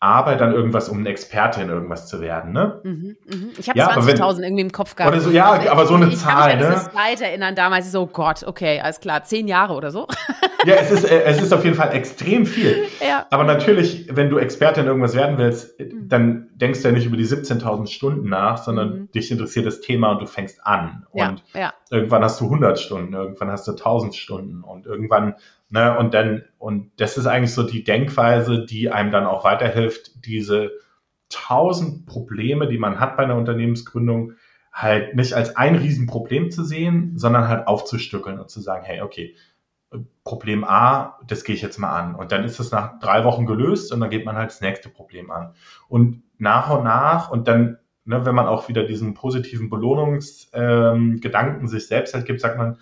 Arbeit an irgendwas, um ein Experte in irgendwas zu werden, ne? Mhm, mhm. Ich habe ja, 20.000 irgendwie im Kopf gehabt. Oder so, ja, also aber so eine ich Zahl, kann mich ne? Ich weit erinnern, damals so, Gott, okay, alles klar, zehn Jahre oder so. Ja, es ist, äh, es ist auf jeden Fall extrem viel. Ja. Aber natürlich, wenn du Experte in irgendwas werden willst, mhm. dann denkst du ja nicht über die 17.000 Stunden nach, sondern mhm. dich interessiert das Thema und du fängst an. Und ja, ja. irgendwann hast du 100 Stunden, irgendwann hast du 1000 Stunden und irgendwann Ne? Und dann, und das ist eigentlich so die Denkweise, die einem dann auch weiterhilft, diese tausend Probleme, die man hat bei einer Unternehmensgründung, halt nicht als ein Riesenproblem zu sehen, sondern halt aufzustückeln und zu sagen, hey, okay, Problem A, das gehe ich jetzt mal an. Und dann ist es nach drei Wochen gelöst und dann geht man halt das nächste Problem an. Und nach und nach und dann, ne, wenn man auch wieder diesen positiven Belohnungsgedanken ähm, sich selbst halt gibt, sagt man,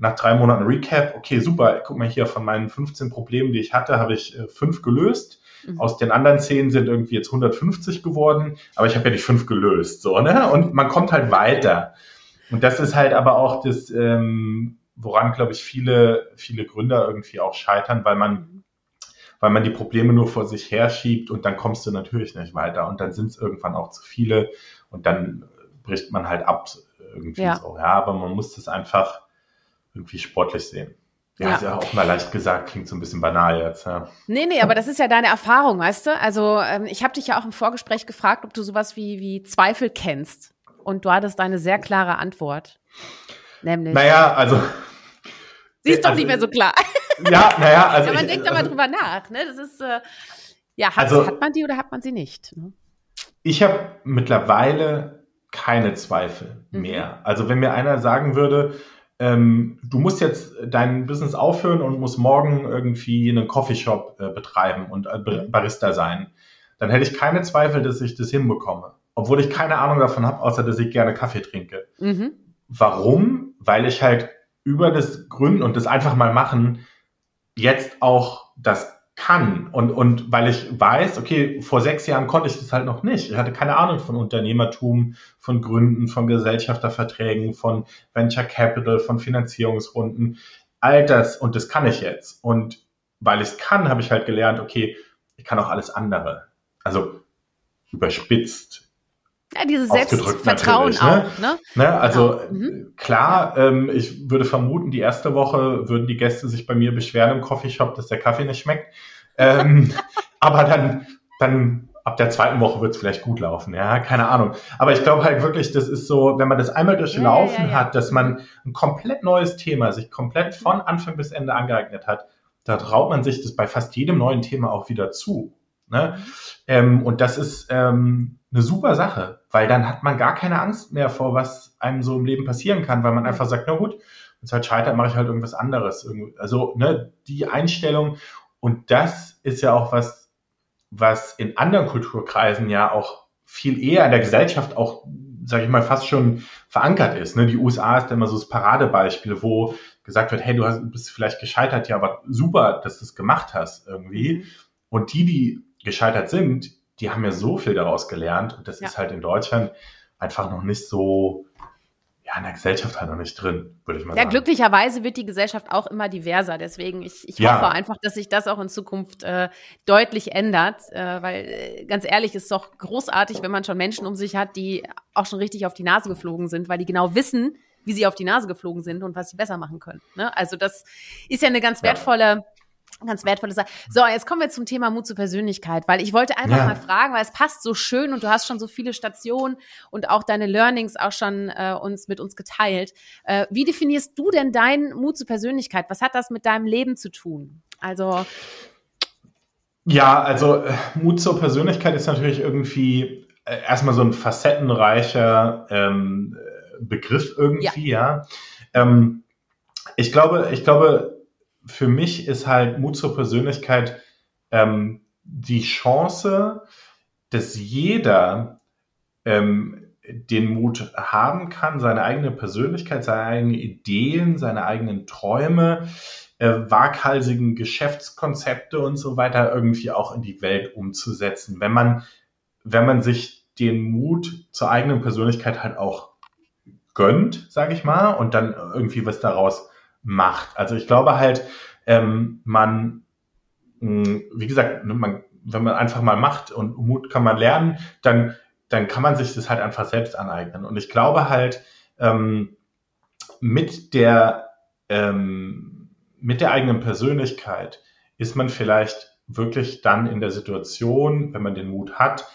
nach drei Monaten Recap, okay, super, guck mal hier, von meinen 15 Problemen, die ich hatte, habe ich äh, fünf gelöst. Mhm. Aus den anderen zehn sind irgendwie jetzt 150 geworden, aber ich habe ja nicht fünf gelöst, so, ne? Und man kommt halt weiter. Und das ist halt aber auch das, ähm, woran, glaube ich, viele, viele Gründer irgendwie auch scheitern, weil man, weil man die Probleme nur vor sich herschiebt und dann kommst du natürlich nicht weiter. Und dann sind es irgendwann auch zu viele und dann bricht man halt ab irgendwie ja. so. Ja, aber man muss das einfach irgendwie sportlich sehen. Ja, ja. ist ja auch mal leicht gesagt, klingt so ein bisschen banal jetzt. Ja. Nee, nee, aber das ist ja deine Erfahrung, weißt du? Also ähm, ich habe dich ja auch im Vorgespräch gefragt, ob du sowas wie, wie Zweifel kennst. Und du hattest eine sehr klare Antwort. Nämlich. Naja, also. Sie ist also, doch nicht mehr so klar. Ja, naja, also. ja, man ich, denkt aber also, drüber nach, ne? Das ist, äh, ja, hat, also, hat man die oder hat man sie nicht? Ne? Ich habe mittlerweile keine Zweifel mhm. mehr. Also wenn mir einer sagen würde, ähm, du musst jetzt dein Business aufhören und musst morgen irgendwie einen Coffeeshop äh, betreiben und äh, mhm. Barista sein, dann hätte ich keine Zweifel, dass ich das hinbekomme. Obwohl ich keine Ahnung davon habe, außer dass ich gerne Kaffee trinke. Mhm. Warum? Weil ich halt über das Gründen und das einfach mal machen jetzt auch das kann und, und weil ich weiß, okay, vor sechs Jahren konnte ich das halt noch nicht. Ich hatte keine Ahnung von Unternehmertum, von Gründen, von Gesellschafterverträgen, von Venture Capital, von Finanzierungsrunden. All das und das kann ich jetzt. Und weil ich es kann, habe ich halt gelernt, okay, ich kann auch alles andere. Also überspitzt. Ja, dieses Selbstvertrauen ne? auch. Ne? ne? Also genau. mhm. klar, ähm, ich würde vermuten, die erste Woche würden die Gäste sich bei mir beschweren im Coffeeshop, dass der Kaffee nicht schmeckt. Ähm, aber dann, dann ab der zweiten Woche wird es vielleicht gut laufen. Ja, keine Ahnung. Aber ich glaube halt wirklich, das ist so, wenn man das einmal durchlaufen ja, ja, ja, hat, dass man ein komplett neues Thema sich komplett von Anfang bis Ende angeeignet hat, da traut man sich das bei fast jedem neuen Thema auch wieder zu. Ne? Ähm, und das ist ähm, eine super Sache, weil dann hat man gar keine Angst mehr vor, was einem so im Leben passieren kann, weil man einfach sagt, na gut, wenn es halt scheitert, mache ich halt irgendwas anderes. Also ne, die Einstellung und das ist ja auch was, was in anderen Kulturkreisen ja auch viel eher in der Gesellschaft auch, sage ich mal, fast schon verankert ist. Ne? Die USA ist immer so das Paradebeispiel, wo gesagt wird, hey, du hast, bist vielleicht gescheitert, ja, aber super, dass du es gemacht hast irgendwie. Mhm. Und die, die gescheitert sind, die haben ja so viel daraus gelernt und das ja. ist halt in Deutschland einfach noch nicht so, ja, in der Gesellschaft halt noch nicht drin, würde ich mal ja, sagen. Ja, glücklicherweise wird die Gesellschaft auch immer diverser. Deswegen, ich, ich ja. hoffe einfach, dass sich das auch in Zukunft äh, deutlich ändert. Äh, weil, äh, ganz ehrlich, ist doch großartig, wenn man schon Menschen um sich hat, die auch schon richtig auf die Nase geflogen sind, weil die genau wissen, wie sie auf die Nase geflogen sind und was sie besser machen können. Ne? Also das ist ja eine ganz wertvolle ganz wertvolle Sache. So, jetzt kommen wir zum Thema Mut zur Persönlichkeit, weil ich wollte einfach ja. mal fragen, weil es passt so schön und du hast schon so viele Stationen und auch deine Learnings auch schon äh, uns mit uns geteilt. Äh, wie definierst du denn deinen Mut zur Persönlichkeit? Was hat das mit deinem Leben zu tun? Also ja, also äh, Mut zur Persönlichkeit ist natürlich irgendwie äh, erstmal so ein facettenreicher ähm, Begriff irgendwie, ja. ja. Ähm, ich glaube, ich glaube, für mich ist halt Mut zur Persönlichkeit ähm, die Chance, dass jeder ähm, den Mut haben kann, seine eigene Persönlichkeit, seine eigenen Ideen, seine eigenen Träume, äh, waghalsigen Geschäftskonzepte und so weiter irgendwie auch in die Welt umzusetzen, wenn man, wenn man sich den Mut zur eigenen Persönlichkeit halt auch gönnt, sage ich mal, und dann irgendwie was daraus macht. Also ich glaube halt, ähm, man, mh, hm, wie gesagt, ne, man, wenn man einfach mal macht und Mut kann man lernen, dann, dann kann man sich das halt einfach selbst aneignen. Und ich glaube halt, ähm, mit der, ähm, mit der eigenen Persönlichkeit ist man vielleicht wirklich dann in der Situation, wenn man den Mut hat,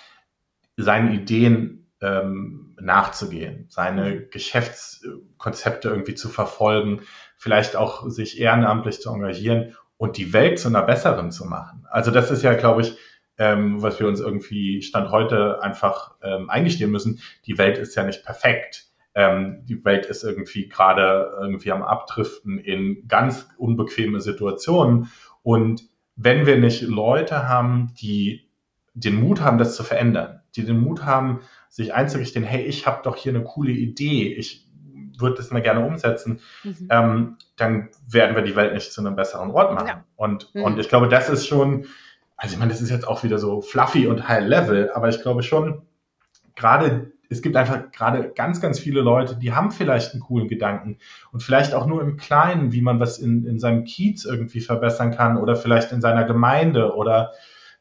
seinen Ideen ähm, nachzugehen, seine Geschäftskonzepte irgendwie zu verfolgen, vielleicht auch sich ehrenamtlich zu engagieren und die Welt zu einer besseren zu machen. Also das ist ja, glaube ich, ähm, was wir uns irgendwie Stand heute einfach ähm, eingestehen müssen. Die Welt ist ja nicht perfekt. Ähm, die Welt ist irgendwie gerade irgendwie am Abdriften in ganz unbequeme Situationen. Und wenn wir nicht Leute haben, die den Mut haben, das zu verändern, die den Mut haben, sich einzurichten, hey, ich habe doch hier eine coole Idee, ich würde das mal gerne umsetzen, mhm. ähm, dann werden wir die Welt nicht zu einem besseren Ort machen. Ja. Und, mhm. und ich glaube, das ist schon, also ich meine, das ist jetzt auch wieder so fluffy und high level, aber ich glaube schon, gerade es gibt einfach gerade ganz, ganz viele Leute, die haben vielleicht einen coolen Gedanken und vielleicht auch nur im Kleinen, wie man was in, in seinem Kiez irgendwie verbessern kann oder vielleicht in seiner Gemeinde oder,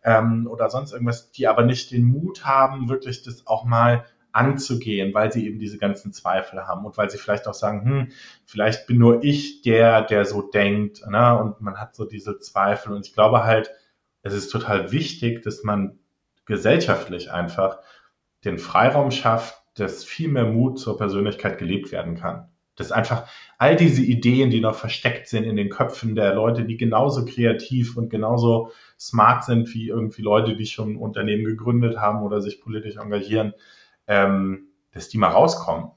ähm, oder sonst irgendwas, die aber nicht den Mut haben, wirklich das auch mal anzugehen, weil sie eben diese ganzen Zweifel haben und weil sie vielleicht auch sagen, hm, vielleicht bin nur ich der, der so denkt, ne? und man hat so diese Zweifel und ich glaube halt, es ist total wichtig, dass man gesellschaftlich einfach den Freiraum schafft, dass viel mehr Mut zur Persönlichkeit gelebt werden kann. Dass einfach all diese Ideen, die noch versteckt sind in den Köpfen der Leute, die genauso kreativ und genauso smart sind wie irgendwie Leute, die schon Unternehmen gegründet haben oder sich politisch engagieren, ähm, dass die mal rauskommen.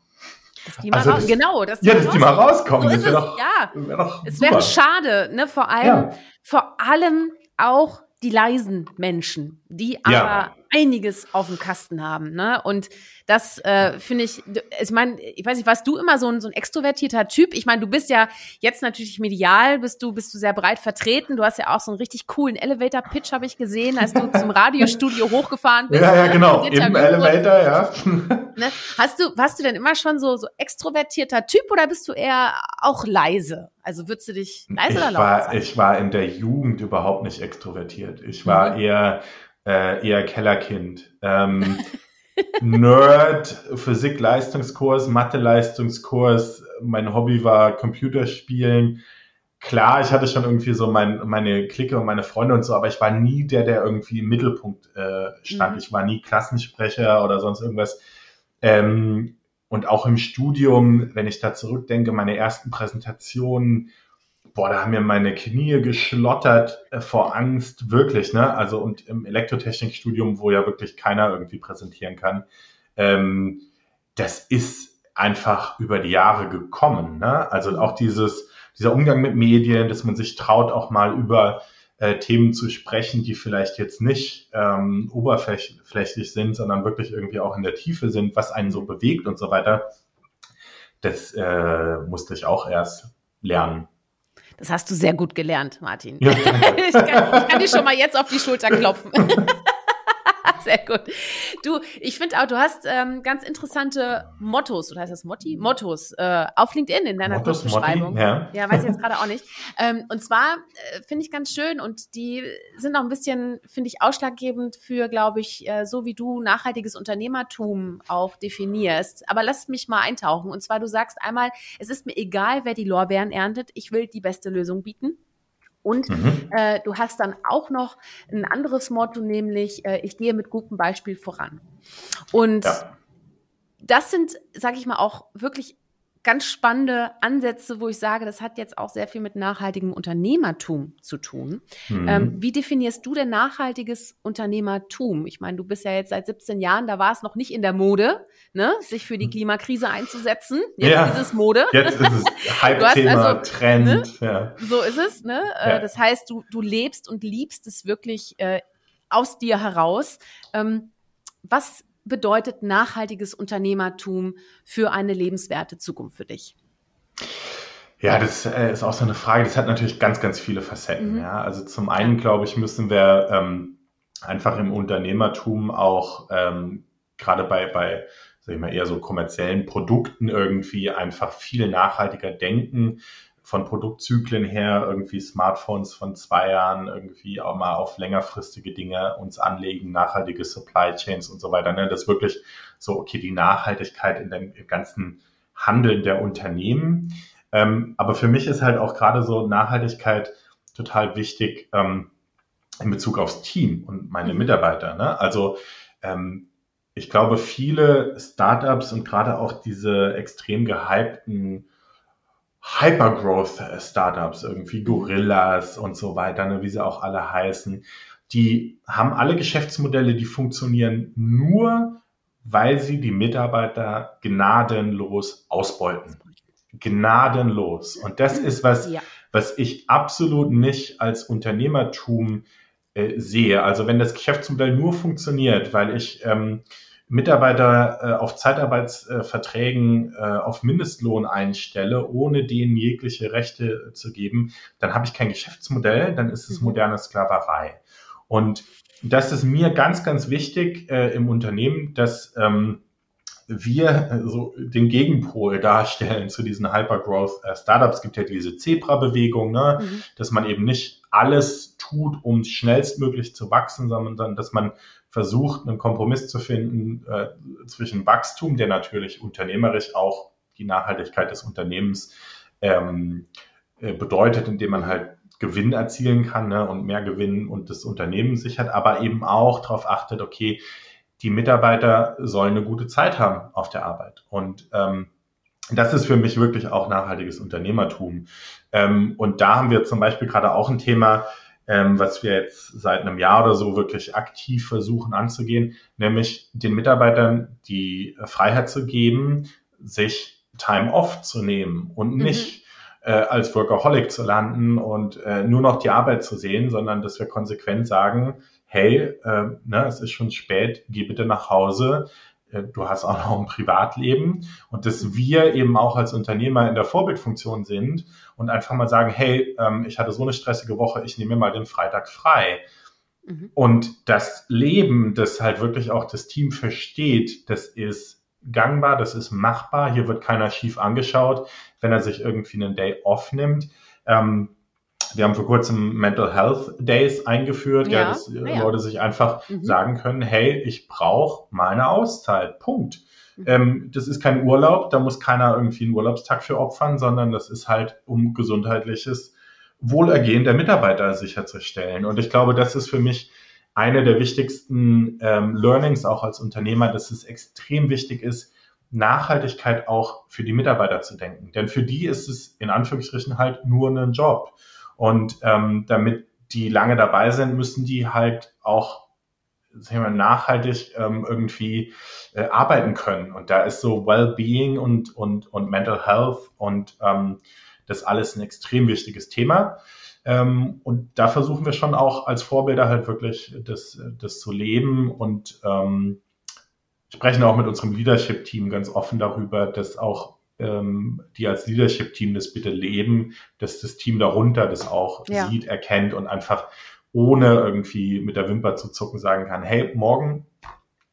Dass die mal also, raus, genau, dass die, ja, mal, dass die mal rauskommen. So das wäre doch, ja. wär doch es wäre schade, ne? Vor allem, ja. vor allem auch die leisen Menschen, die aber einiges auf dem Kasten haben. Ne? Und das äh, finde ich, ich meine, ich weiß nicht, warst du immer so ein, so ein extrovertierter Typ? Ich meine, du bist ja jetzt natürlich medial, bist du, bist du sehr breit vertreten. Du hast ja auch so einen richtig coolen Elevator-Pitch, habe ich gesehen, als du zum Radiostudio hochgefahren bist. Ja, ja, genau, im Elevator, ja. Ne? Hast du, warst du denn immer schon so, so extrovertierter Typ oder bist du eher auch leise? Also würdest du dich leise ich oder laut war, Ich war in der Jugend überhaupt nicht extrovertiert. Ich war mhm. eher, äh, eher Kellerkind. Ähm, Nerd, Physik-Leistungskurs, Mathe-Leistungskurs. Mein Hobby war Computerspielen. Klar, ich hatte schon irgendwie so mein, meine Clique und meine Freunde und so, aber ich war nie der, der irgendwie im Mittelpunkt äh, stand. Mhm. Ich war nie Klassensprecher oder sonst irgendwas. Ähm, und auch im Studium, wenn ich da zurückdenke, meine ersten Präsentationen, boah, da haben mir meine Knie geschlottert äh, vor Angst, wirklich, ne? Also und im Elektrotechnikstudium, wo ja wirklich keiner irgendwie präsentieren kann, ähm, das ist einfach über die Jahre gekommen, ne? Also auch dieses, dieser Umgang mit Medien, dass man sich traut, auch mal über äh, Themen zu sprechen, die vielleicht jetzt nicht ähm, oberflächlich sind, sondern wirklich irgendwie auch in der Tiefe sind, was einen so bewegt und so weiter. Das äh, musste ich auch erst lernen. Das hast du sehr gut gelernt, Martin. Ja, ich, kann, ich kann dir schon mal jetzt auf die Schulter klopfen. Sehr gut. Du, ich finde auch, du hast ähm, ganz interessante Mottos, oder heißt das Motti? Mottos äh, auf LinkedIn in deiner Mottos, Kurzbeschreibung. ja. ja, weiß ich jetzt gerade auch nicht. Ähm, und zwar äh, finde ich ganz schön und die sind auch ein bisschen, finde ich, ausschlaggebend für, glaube ich, äh, so wie du nachhaltiges Unternehmertum auch definierst. Aber lass mich mal eintauchen. Und zwar, du sagst einmal, es ist mir egal, wer die Lorbeeren erntet, ich will die beste Lösung bieten. Und mhm. äh, du hast dann auch noch ein anderes Motto, nämlich äh, ich gehe mit gutem Beispiel voran. Und ja. das sind, sage ich mal, auch wirklich ganz spannende Ansätze, wo ich sage, das hat jetzt auch sehr viel mit nachhaltigem Unternehmertum zu tun. Mhm. Ähm, wie definierst du denn nachhaltiges Unternehmertum? Ich meine, du bist ja jetzt seit 17 Jahren, da war es noch nicht in der Mode, ne, sich für die Klimakrise einzusetzen. Jetzt ja, ist es Mode. Jetzt ist es Hype-Thema, also, Trend. Ne? Ja. So ist es. Ne? Äh, ja. Das heißt, du, du lebst und liebst es wirklich äh, aus dir heraus. Ähm, was bedeutet nachhaltiges Unternehmertum für eine lebenswerte Zukunft für dich? Ja, das äh, ist auch so eine Frage. Das hat natürlich ganz, ganz viele Facetten. Mhm. Ja, also zum einen glaube ich, müssen wir ähm, einfach im Unternehmertum auch ähm, gerade bei, bei, sag ich mal, eher so kommerziellen Produkten irgendwie einfach viel nachhaltiger denken von Produktzyklen her irgendwie Smartphones von zwei Jahren irgendwie auch mal auf längerfristige Dinge uns anlegen, nachhaltige Supply Chains und so weiter. Ne? Das wirklich so, okay, die Nachhaltigkeit in dem ganzen Handeln der Unternehmen. Ähm, aber für mich ist halt auch gerade so Nachhaltigkeit total wichtig ähm, in Bezug aufs Team und meine mhm. Mitarbeiter. Ne? Also ähm, ich glaube, viele Startups und gerade auch diese extrem gehypten Hypergrowth-Startups, irgendwie Gorillas und so weiter, ne, wie sie auch alle heißen, die haben alle Geschäftsmodelle, die funktionieren nur, weil sie die Mitarbeiter gnadenlos ausbeuten. Gnadenlos. Und das ist was, ja. was ich absolut nicht als Unternehmertum äh, sehe. Also wenn das Geschäftsmodell nur funktioniert, weil ich ähm, Mitarbeiter äh, auf Zeitarbeitsverträgen äh, auf Mindestlohn einstelle, ohne denen jegliche Rechte zu geben, dann habe ich kein Geschäftsmodell, dann ist es mhm. moderne Sklaverei. Und das ist mir ganz, ganz wichtig äh, im Unternehmen, dass ähm, wir so den Gegenpol darstellen zu diesen Hypergrowth äh. Es gibt ja diese Zebra-Bewegung, ne? Mhm. dass man eben nicht alles tut, um schnellstmöglich zu wachsen, sondern dass man versucht, einen Kompromiss zu finden äh, zwischen Wachstum, der natürlich unternehmerisch auch die Nachhaltigkeit des Unternehmens ähm, äh, bedeutet, indem man halt Gewinn erzielen kann ne, und mehr Gewinn und das Unternehmen sichert, aber eben auch darauf achtet, okay, die Mitarbeiter sollen eine gute Zeit haben auf der Arbeit. Und ähm, das ist für mich wirklich auch nachhaltiges Unternehmertum. Ähm, und da haben wir zum Beispiel gerade auch ein Thema, ähm, was wir jetzt seit einem Jahr oder so wirklich aktiv versuchen anzugehen, nämlich den Mitarbeitern die Freiheit zu geben, sich Time off zu nehmen und mhm. nicht äh, als Workaholic zu landen und äh, nur noch die Arbeit zu sehen, sondern dass wir konsequent sagen, hey, äh, ne, es ist schon spät, geh bitte nach Hause, du hast auch noch ein Privatleben und dass wir eben auch als Unternehmer in der Vorbildfunktion sind und einfach mal sagen, hey, ähm, ich hatte so eine stressige Woche, ich nehme mir mal den Freitag frei. Mhm. Und das Leben, das halt wirklich auch das Team versteht, das ist gangbar, das ist machbar. Hier wird keiner schief angeschaut, wenn er sich irgendwie einen Day off nimmt. Ähm, wir haben vor kurzem Mental Health Days eingeführt, ja, ja dass ja. Leute sich einfach mhm. sagen können, hey, ich brauche meine Auszeit. Punkt. Mhm. Ähm, das ist kein Urlaub, da muss keiner irgendwie einen Urlaubstag für opfern, sondern das ist halt um gesundheitliches Wohlergehen der Mitarbeiter sicherzustellen. Und ich glaube, das ist für mich eine der wichtigsten ähm, Learnings auch als Unternehmer, dass es extrem wichtig ist, Nachhaltigkeit auch für die Mitarbeiter zu denken. Denn für die ist es in Anführungsstrichen halt nur ein Job. Und ähm, damit die lange dabei sind, müssen die halt auch sagen wir, nachhaltig ähm, irgendwie äh, arbeiten können. Und da ist so Wellbeing und, und, und Mental Health und ähm, das alles ein extrem wichtiges Thema. Ähm, und da versuchen wir schon auch als Vorbilder halt wirklich das, das zu leben und ähm, sprechen auch mit unserem Leadership-Team ganz offen darüber, dass auch ähm, die als Leadership-Team das bitte leben, dass das Team darunter das auch ja. sieht, erkennt und einfach ohne irgendwie mit der Wimper zu zucken sagen kann, hey, morgen,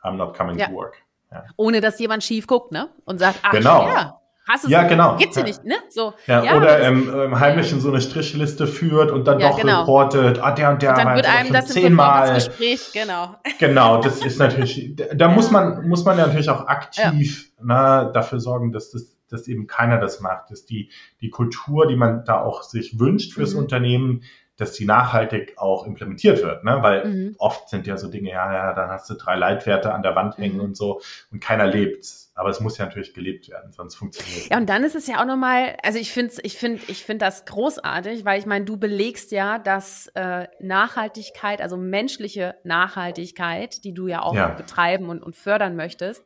I'm not coming ja. to work. Ja. Ohne dass jemand schief guckt, ne? Und sagt, ach genau. ja, Hast du ja, so, genau. Geht's dir nicht, ne? So, ja, ja oder ähm, ähm, heimlich in so eine Strichliste führt und dann ja, doch genau. reportet, ah, der und der und dann wird einem das zehnmal. Gespräch, genau. Genau, das ist natürlich, da muss man, muss man ja natürlich auch aktiv ne, dafür sorgen, dass das dass eben keiner das macht, dass die, die Kultur, die man da auch sich wünscht fürs mhm. Unternehmen, dass die nachhaltig auch implementiert wird, ne? Weil mhm. oft sind ja so Dinge, ja, ja, dann hast du drei Leitwerte an der Wand hängen mhm. und so und keiner lebt's. Aber es muss ja natürlich gelebt werden, sonst funktioniert es. Ja, und dann ist es ja auch nochmal, also ich finde ich finde, ich finde das großartig, weil ich meine, du belegst ja, dass äh, Nachhaltigkeit, also menschliche Nachhaltigkeit, die du ja auch ja. betreiben und, und fördern möchtest,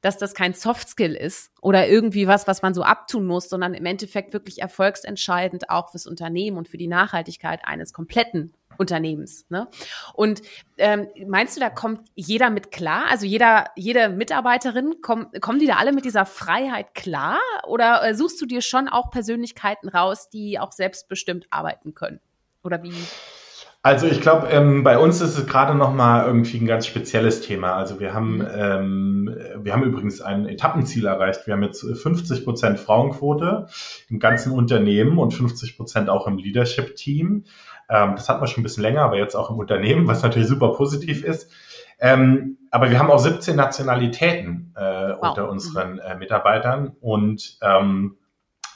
dass das kein Softskill ist oder irgendwie was, was man so abtun muss, sondern im Endeffekt wirklich erfolgsentscheidend auch fürs Unternehmen und für die Nachhaltigkeit eines kompletten Unternehmens. Ne? Und ähm, meinst du, da kommt jeder mit klar? Also jeder, jede Mitarbeiterin, komm, kommen die da alle mit dieser Freiheit klar? Oder äh, suchst du dir schon auch Persönlichkeiten raus, die auch selbstbestimmt arbeiten können? Oder wie? Also ich glaube, ähm, bei uns ist es gerade noch mal irgendwie ein ganz spezielles Thema. Also wir haben, mhm. ähm, wir haben übrigens ein Etappenziel erreicht. Wir haben jetzt 50 Prozent Frauenquote im ganzen Unternehmen und 50 Prozent auch im Leadership-Team. Ähm, das hatten wir schon ein bisschen länger, aber jetzt auch im Unternehmen, was natürlich super positiv ist. Ähm, aber wir haben auch 17 Nationalitäten äh, wow. unter unseren äh, Mitarbeitern und ähm,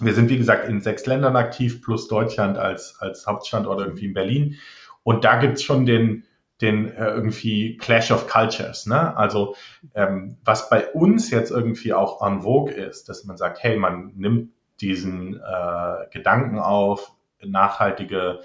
wir sind, wie gesagt, in sechs Ländern aktiv, plus Deutschland als, als Hauptstandort irgendwie in Berlin. Und da gibt's schon den, den äh, irgendwie Clash of Cultures. Ne? Also ähm, was bei uns jetzt irgendwie auch en vogue ist, dass man sagt, hey, man nimmt diesen äh, Gedanken auf, nachhaltige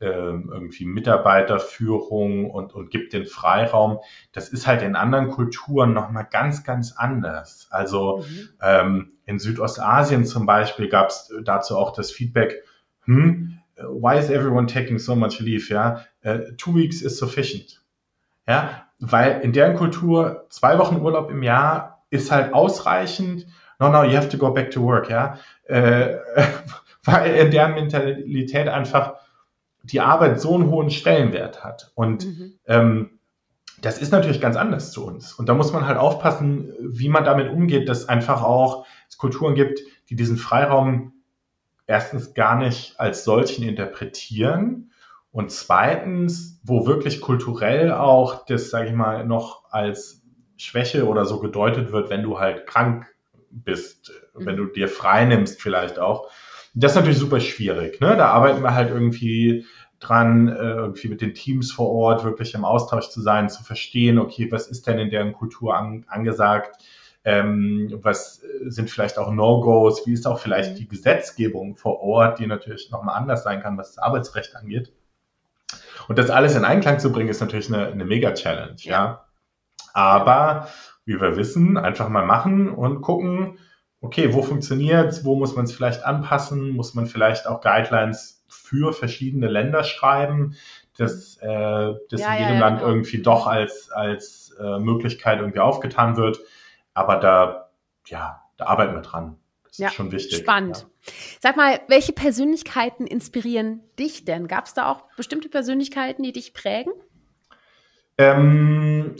äh, irgendwie Mitarbeiterführung und, und gibt den Freiraum. Das ist halt in anderen Kulturen nochmal ganz, ganz anders. Also mhm. ähm, in Südostasien zum Beispiel gab es dazu auch das Feedback, hm, why is everyone taking so much leave? Ja, uh, two weeks is sufficient. Ja, weil in deren Kultur zwei Wochen Urlaub im Jahr ist halt ausreichend. No, no, you have to go back to work. Ja, äh, weil in deren Mentalität einfach die Arbeit so einen hohen Stellenwert hat. Und mhm. ähm, das ist natürlich ganz anders zu uns. Und da muss man halt aufpassen, wie man damit umgeht, dass einfach auch es Kulturen gibt, die diesen Freiraum erstens gar nicht als solchen interpretieren und zweitens, wo wirklich kulturell auch das, sage ich mal, noch als Schwäche oder so gedeutet wird, wenn du halt krank bist, mhm. wenn du dir frei nimmst vielleicht auch. Das ist natürlich super schwierig. Ne? Da arbeiten wir halt irgendwie dran, äh, irgendwie mit den Teams vor Ort wirklich im Austausch zu sein, zu verstehen, okay, was ist denn in deren Kultur an, angesagt, ähm, was sind vielleicht auch No-Gos? Wie ist auch vielleicht mhm. die Gesetzgebung vor Ort, die natürlich nochmal anders sein kann, was das Arbeitsrecht angeht? Und das alles in Einklang zu bringen, ist natürlich eine, eine Mega-Challenge, ja. ja. Aber wie wir wissen, einfach mal machen und gucken, okay, wo funktioniert's, wo muss man es vielleicht anpassen, muss man vielleicht auch Guidelines für verschiedene Länder schreiben, dass äh, das ja, in jedem ja, Land genau. irgendwie doch als, als äh, Möglichkeit irgendwie aufgetan wird. Aber da, ja, da arbeiten wir dran. Das ja, ist schon wichtig. Spannend. Ja. Sag mal, welche Persönlichkeiten inspirieren dich denn? Gab es da auch bestimmte Persönlichkeiten, die dich prägen? Ähm,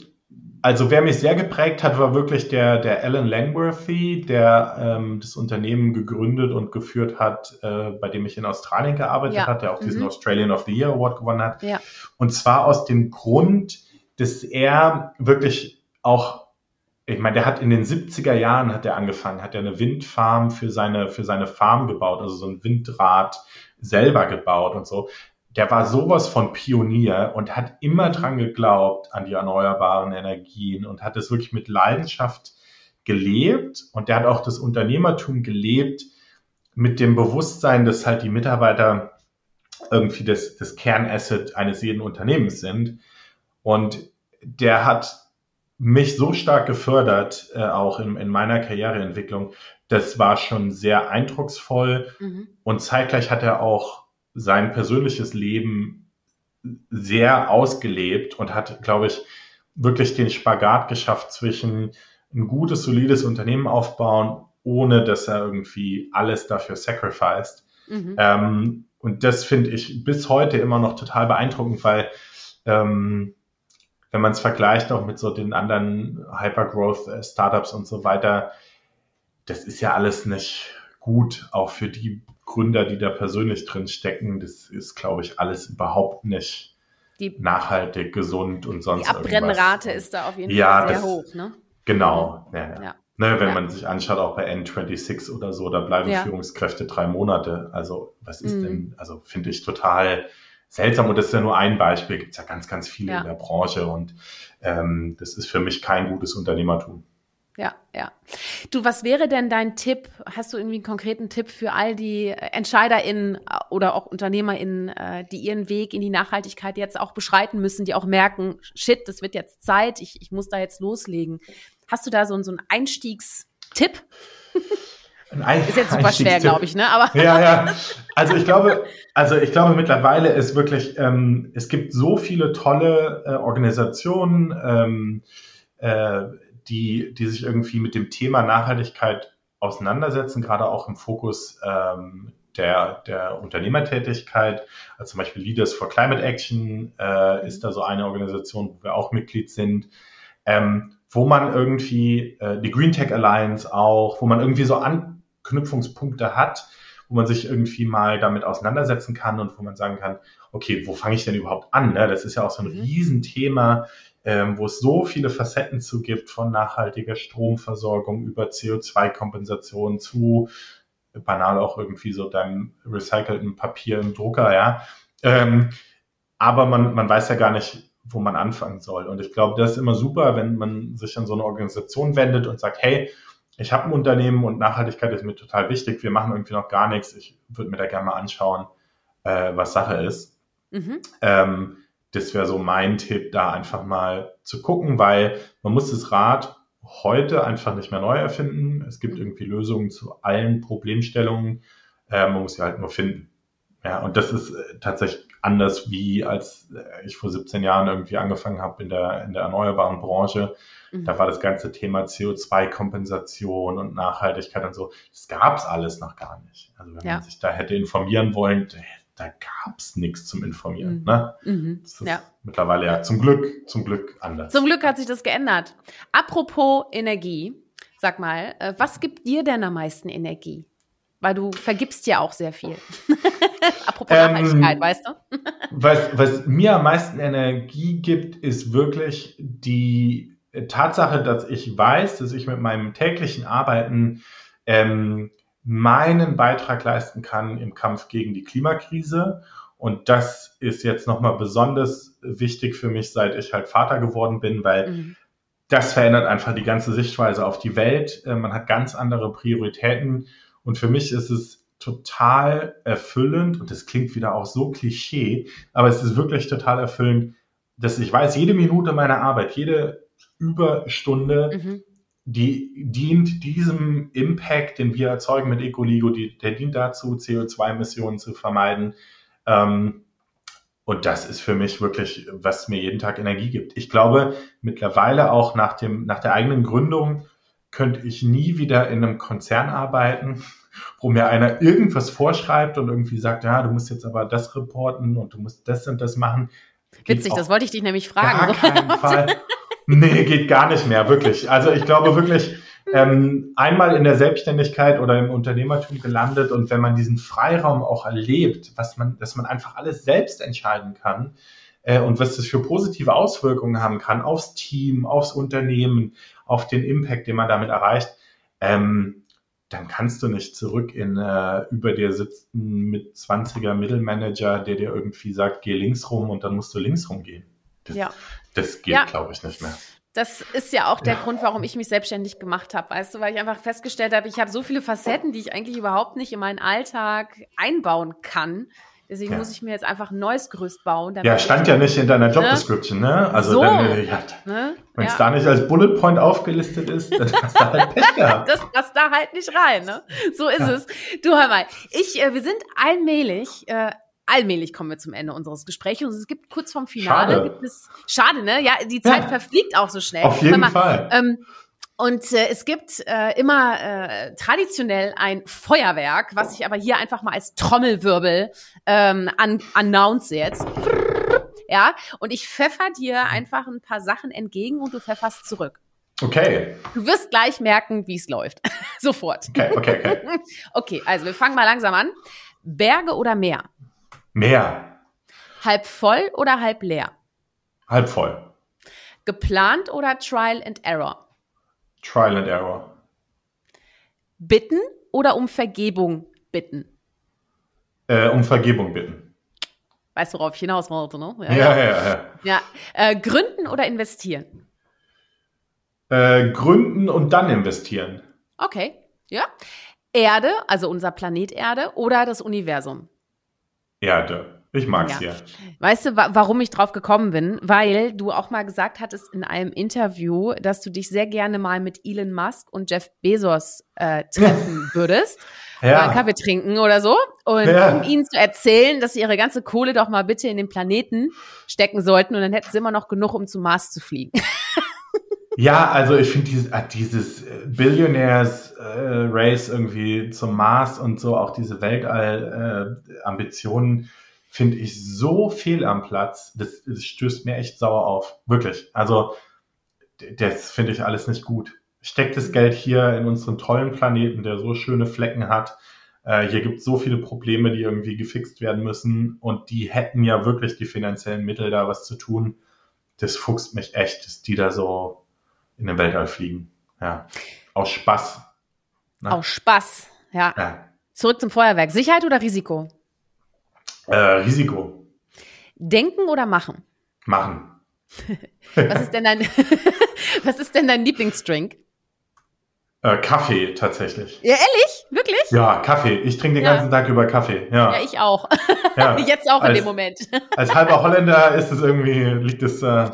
also wer mich sehr geprägt hat, war wirklich der, der Alan Langworthy, der ähm, das Unternehmen gegründet und geführt hat, äh, bei dem ich in Australien gearbeitet ja. hat, der auch mhm. diesen Australian of the Year Award gewonnen hat. Ja. Und zwar aus dem Grund, dass er wirklich auch ich meine, der hat in den 70er Jahren hat er angefangen, hat er eine Windfarm für seine, für seine Farm gebaut, also so ein Windrad selber gebaut und so. Der war sowas von Pionier und hat immer dran geglaubt an die erneuerbaren Energien und hat es wirklich mit Leidenschaft gelebt und der hat auch das Unternehmertum gelebt mit dem Bewusstsein, dass halt die Mitarbeiter irgendwie das, das Kernasset eines jeden Unternehmens sind. Und der hat mich so stark gefördert, äh, auch in, in meiner Karriereentwicklung. Das war schon sehr eindrucksvoll. Mhm. Und zeitgleich hat er auch sein persönliches Leben sehr ausgelebt und hat, glaube ich, wirklich den Spagat geschafft zwischen ein gutes, solides Unternehmen aufbauen, ohne dass er irgendwie alles dafür sacrificed. Mhm. Ähm, und das finde ich bis heute immer noch total beeindruckend, weil ähm, wenn man es vergleicht auch mit so den anderen Hypergrowth-Startups und so weiter, das ist ja alles nicht gut, auch für die Gründer, die da persönlich drin stecken. Das ist, glaube ich, alles überhaupt nicht die, nachhaltig, gesund und sonst Die Abbrennrate irgendwas. ist da auf jeden ja, Fall sehr das, hoch, ne? Genau, ja, ja. ja. Ne, wenn ja. man sich anschaut, auch bei N26 oder so, da bleiben Führungskräfte drei Monate. Also, was ist mhm. denn, also finde ich total seltsam und das ist ja nur ein Beispiel, gibt es ja ganz, ganz viele ja. in der Branche und ähm, das ist für mich kein gutes Unternehmertum. Ja, ja. Du, was wäre denn dein Tipp? Hast du irgendwie einen konkreten Tipp für all die EntscheiderInnen oder auch UnternehmerInnen, äh, die ihren Weg in die Nachhaltigkeit jetzt auch beschreiten müssen, die auch merken, shit, das wird jetzt Zeit, ich, ich muss da jetzt loslegen. Hast du da so, so einen Einstiegstipp? Ein ist jetzt super schwer, glaube ich, ne? Aber ja, ja. Also ich glaube, also ich glaube mittlerweile ist wirklich, ähm, es gibt so viele tolle äh, Organisationen, ähm, äh, die, die sich irgendwie mit dem Thema Nachhaltigkeit auseinandersetzen, gerade auch im Fokus ähm, der, der Unternehmertätigkeit. Also zum Beispiel Leaders for Climate Action äh, ist da so eine Organisation, wo wir auch Mitglied sind. Ähm, wo man irgendwie äh, die Green Tech Alliance auch, wo man irgendwie so an, Anknüpfungspunkte hat, wo man sich irgendwie mal damit auseinandersetzen kann und wo man sagen kann, okay, wo fange ich denn überhaupt an? Ne? Das ist ja auch so ein mhm. Riesenthema, ähm, wo es so viele Facetten zu gibt, von nachhaltiger Stromversorgung über CO2-Kompensation zu banal auch irgendwie so deinem recycelten Papier im Drucker, ja. Ähm, aber man, man weiß ja gar nicht, wo man anfangen soll. Und ich glaube, das ist immer super, wenn man sich an so eine Organisation wendet und sagt, hey, ich habe ein Unternehmen und Nachhaltigkeit ist mir total wichtig. Wir machen irgendwie noch gar nichts. Ich würde mir da gerne mal anschauen, äh, was Sache ist. Mhm. Ähm, das wäre so mein Tipp, da einfach mal zu gucken, weil man muss das Rad heute einfach nicht mehr neu erfinden. Es gibt mhm. irgendwie Lösungen zu allen Problemstellungen. Äh, man muss sie halt nur finden. Ja, und das ist äh, tatsächlich anders, wie als äh, ich vor 17 Jahren irgendwie angefangen habe in der, in der erneuerbaren Branche. Mhm. Da war das ganze Thema CO2-Kompensation und Nachhaltigkeit und so. Das gab es alles noch gar nicht. Also wenn ja. man sich da hätte informieren wollen, da gab es nichts zum Informieren. Mhm. Ne? Mhm. Das ist ja. mittlerweile ja zum Glück, zum Glück anders. Zum Glück hat sich das geändert. Apropos Energie, sag mal, äh, was gibt dir denn am meisten Energie? Weil du vergibst ja auch sehr viel. Apropos ähm, Nachhaltigkeit, weißt du? was, was mir am meisten Energie gibt, ist wirklich die Tatsache, dass ich weiß, dass ich mit meinem täglichen Arbeiten ähm, meinen Beitrag leisten kann im Kampf gegen die Klimakrise. Und das ist jetzt nochmal besonders wichtig für mich, seit ich halt Vater geworden bin, weil mhm. das verändert einfach die ganze Sichtweise auf die Welt. Äh, man hat ganz andere Prioritäten. Und für mich ist es total erfüllend, und das klingt wieder auch so klischee, aber es ist wirklich total erfüllend, dass ich weiß, jede Minute meiner Arbeit, jede Überstunde mhm. die dient diesem Impact, den wir erzeugen mit Ecoligo, die, der dient dazu, CO2-Emissionen zu vermeiden. Ähm, und das ist für mich wirklich, was mir jeden Tag Energie gibt. Ich glaube, mittlerweile auch nach, dem, nach der eigenen Gründung könnte ich nie wieder in einem Konzern arbeiten, wo mir einer irgendwas vorschreibt und irgendwie sagt, ja, du musst jetzt aber das reporten und du musst das und das machen. Geht Witzig, das wollte ich dich nämlich fragen. Gar keinen Fall. Nee, geht gar nicht mehr, wirklich. Also ich glaube wirklich, ähm, einmal in der Selbstständigkeit oder im Unternehmertum gelandet und wenn man diesen Freiraum auch erlebt, was man, dass man einfach alles selbst entscheiden kann äh, und was das für positive Auswirkungen haben kann aufs Team, aufs Unternehmen, auf den Impact, den man damit erreicht, ähm, dann kannst du nicht zurück in äh, über dir sitzen mit 20er Mittelmanager, der dir irgendwie sagt, geh links rum und dann musst du links rumgehen. Das, ja. das geht, ja. glaube ich, nicht mehr. Das ist ja auch der ja. Grund, warum ich mich selbstständig gemacht habe, weißt du, weil ich einfach festgestellt habe, ich habe so viele Facetten, die ich eigentlich überhaupt nicht in meinen Alltag einbauen kann. Deswegen ja. muss ich mir jetzt einfach ein neues Gerüst bauen. Ja, stand ja nicht in deiner Job ne? Description, ne? Also so, dann, ja, ne? wenn es ja. da nicht als Bullet Point aufgelistet ist, dann hast du halt Pech gehabt. das passt da halt nicht rein, ne? So ist es. Du hör mal, ich, äh, wir sind allmählich äh, allmählich kommen wir zum Ende unseres Gesprächs. Und es gibt kurz vorm Finale, schade, gibt es, schade ne? Ja, die Zeit ja. verfliegt auch so schnell. Auf jeden mal, Fall. Ähm, und äh, es gibt äh, immer äh, traditionell ein Feuerwerk, was ich aber hier einfach mal als Trommelwirbel ähm, an, announce jetzt. Ja, und ich pfeffer dir einfach ein paar Sachen entgegen und du pfefferst zurück. Okay. Du wirst gleich merken, wie es läuft. Sofort. Okay, okay, okay. okay, also wir fangen mal langsam an. Berge oder Meer? Mehr. Halb voll oder halb leer? Halb voll. Geplant oder Trial and Error? Trial and Error. Bitten oder um Vergebung bitten? Äh, um Vergebung bitten. Weißt du, worauf ich hinaus wollte, ne? Ja, ja, ja. ja, ja. ja. Äh, gründen oder investieren? Äh, gründen und dann investieren. Okay, ja. Erde, also unser Planet Erde oder das Universum? Erde. Ich mag's ja. hier. Weißt du, wa warum ich drauf gekommen bin? Weil du auch mal gesagt hattest in einem Interview, dass du dich sehr gerne mal mit Elon Musk und Jeff Bezos äh, treffen würdest. Ja. Oder einen Kaffee trinken oder so. Und ja. um ihnen zu erzählen, dass sie ihre ganze Kohle doch mal bitte in den Planeten stecken sollten und dann hätten sie immer noch genug, um zum Mars zu fliegen. Ja, also ich finde dieses, äh, dieses äh, Race irgendwie zum Mars und so, auch diese Weltall-Ambitionen, äh, finde ich so fehl am Platz. Das, das stößt mir echt sauer auf. Wirklich. Also, das finde ich alles nicht gut. Steckt das Geld hier in unseren tollen Planeten, der so schöne Flecken hat. Äh, hier gibt es so viele Probleme, die irgendwie gefixt werden müssen und die hätten ja wirklich die finanziellen Mittel, da was zu tun. Das fuchst mich echt, dass die da so in den Weltall fliegen. Ja. Aus Spaß. Ne? Aus Spaß, ja. ja. Zurück zum Feuerwerk. Sicherheit oder Risiko? Äh, Risiko. Denken oder machen? Machen. was, ist denn dein, was ist denn dein Lieblingsdrink? Äh, Kaffee tatsächlich. Ja, ehrlich? Wirklich? Ja, Kaffee. Ich trinke den ja. ganzen Tag über Kaffee. Ja, ja ich auch. Ja. Jetzt auch als, in dem Moment. als halber Holländer ist es irgendwie, liegt es äh,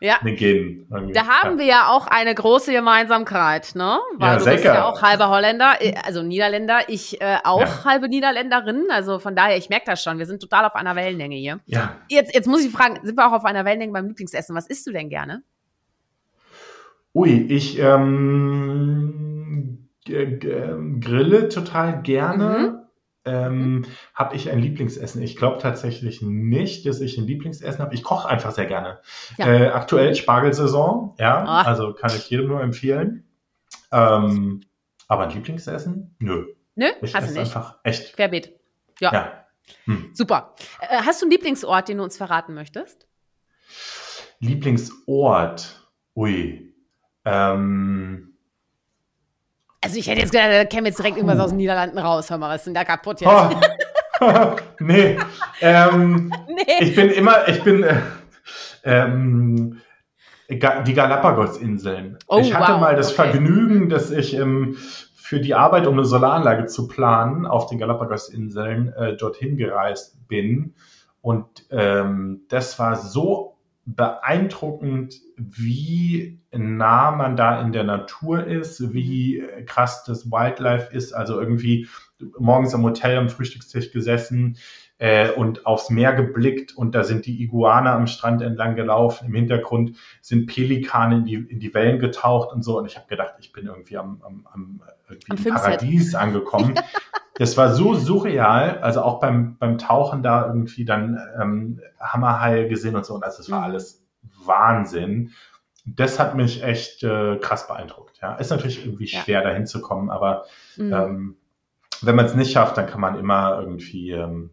ja. den Genen. Da haben ja. wir ja auch eine große Gemeinsamkeit, ne? Weil ja, du bist ja auch halber Holländer, äh, also Niederländer, ich äh, auch ja. halbe Niederländerin. Also von daher, ich merke das schon, wir sind total auf einer Wellenlänge hier. Ja. Jetzt, jetzt muss ich fragen, sind wir auch auf einer Wellenlänge beim Lieblingsessen? Was isst du denn gerne? Ui, ich ähm, grille total gerne. Mhm. Ähm, mhm. Habe ich ein Lieblingsessen? Ich glaube tatsächlich nicht, dass ich ein Lieblingsessen habe. Ich koche einfach sehr gerne. Ja. Äh, aktuell Spargelsaison, ja, oh. also kann ich jedem nur empfehlen. Ähm, aber ein Lieblingsessen? Nö. Nö, ich hast du nicht. einfach echt. Querbeet. Ja. ja. Hm. Super. Äh, hast du einen Lieblingsort, den du uns verraten möchtest? Lieblingsort? Ui. Ähm, also ich hätte jetzt gedacht, da käme jetzt direkt irgendwas aus den Niederlanden raus. Hör mal, was ist denn da kaputt jetzt? Oh. nee. Ähm, nee. Ich bin immer, ich bin äh, ähm, die Galapagos-Inseln. Oh, ich hatte wow. mal das okay. Vergnügen, dass ich ähm, für die Arbeit, um eine Solaranlage zu planen, auf den Galapagos-Inseln äh, dorthin gereist bin. Und ähm, das war so beeindruckend, wie nah man da in der Natur ist, wie krass das Wildlife ist. Also irgendwie morgens im Hotel am Frühstückstisch gesessen äh, und aufs Meer geblickt und da sind die Iguaner am Strand entlang gelaufen. Im Hintergrund sind Pelikane in die, in die Wellen getaucht und so. Und ich habe gedacht, ich bin irgendwie am, am, am, irgendwie am Paradies angekommen. Das war so surreal, also auch beim, beim Tauchen da irgendwie dann ähm, Hammerhaie gesehen und so. Und also es war mhm. alles Wahnsinn. Das hat mich echt äh, krass beeindruckt. Ja, ist natürlich irgendwie ja. schwer dahin zu kommen, aber mhm. ähm, wenn man es nicht schafft, dann kann man immer irgendwie ähm,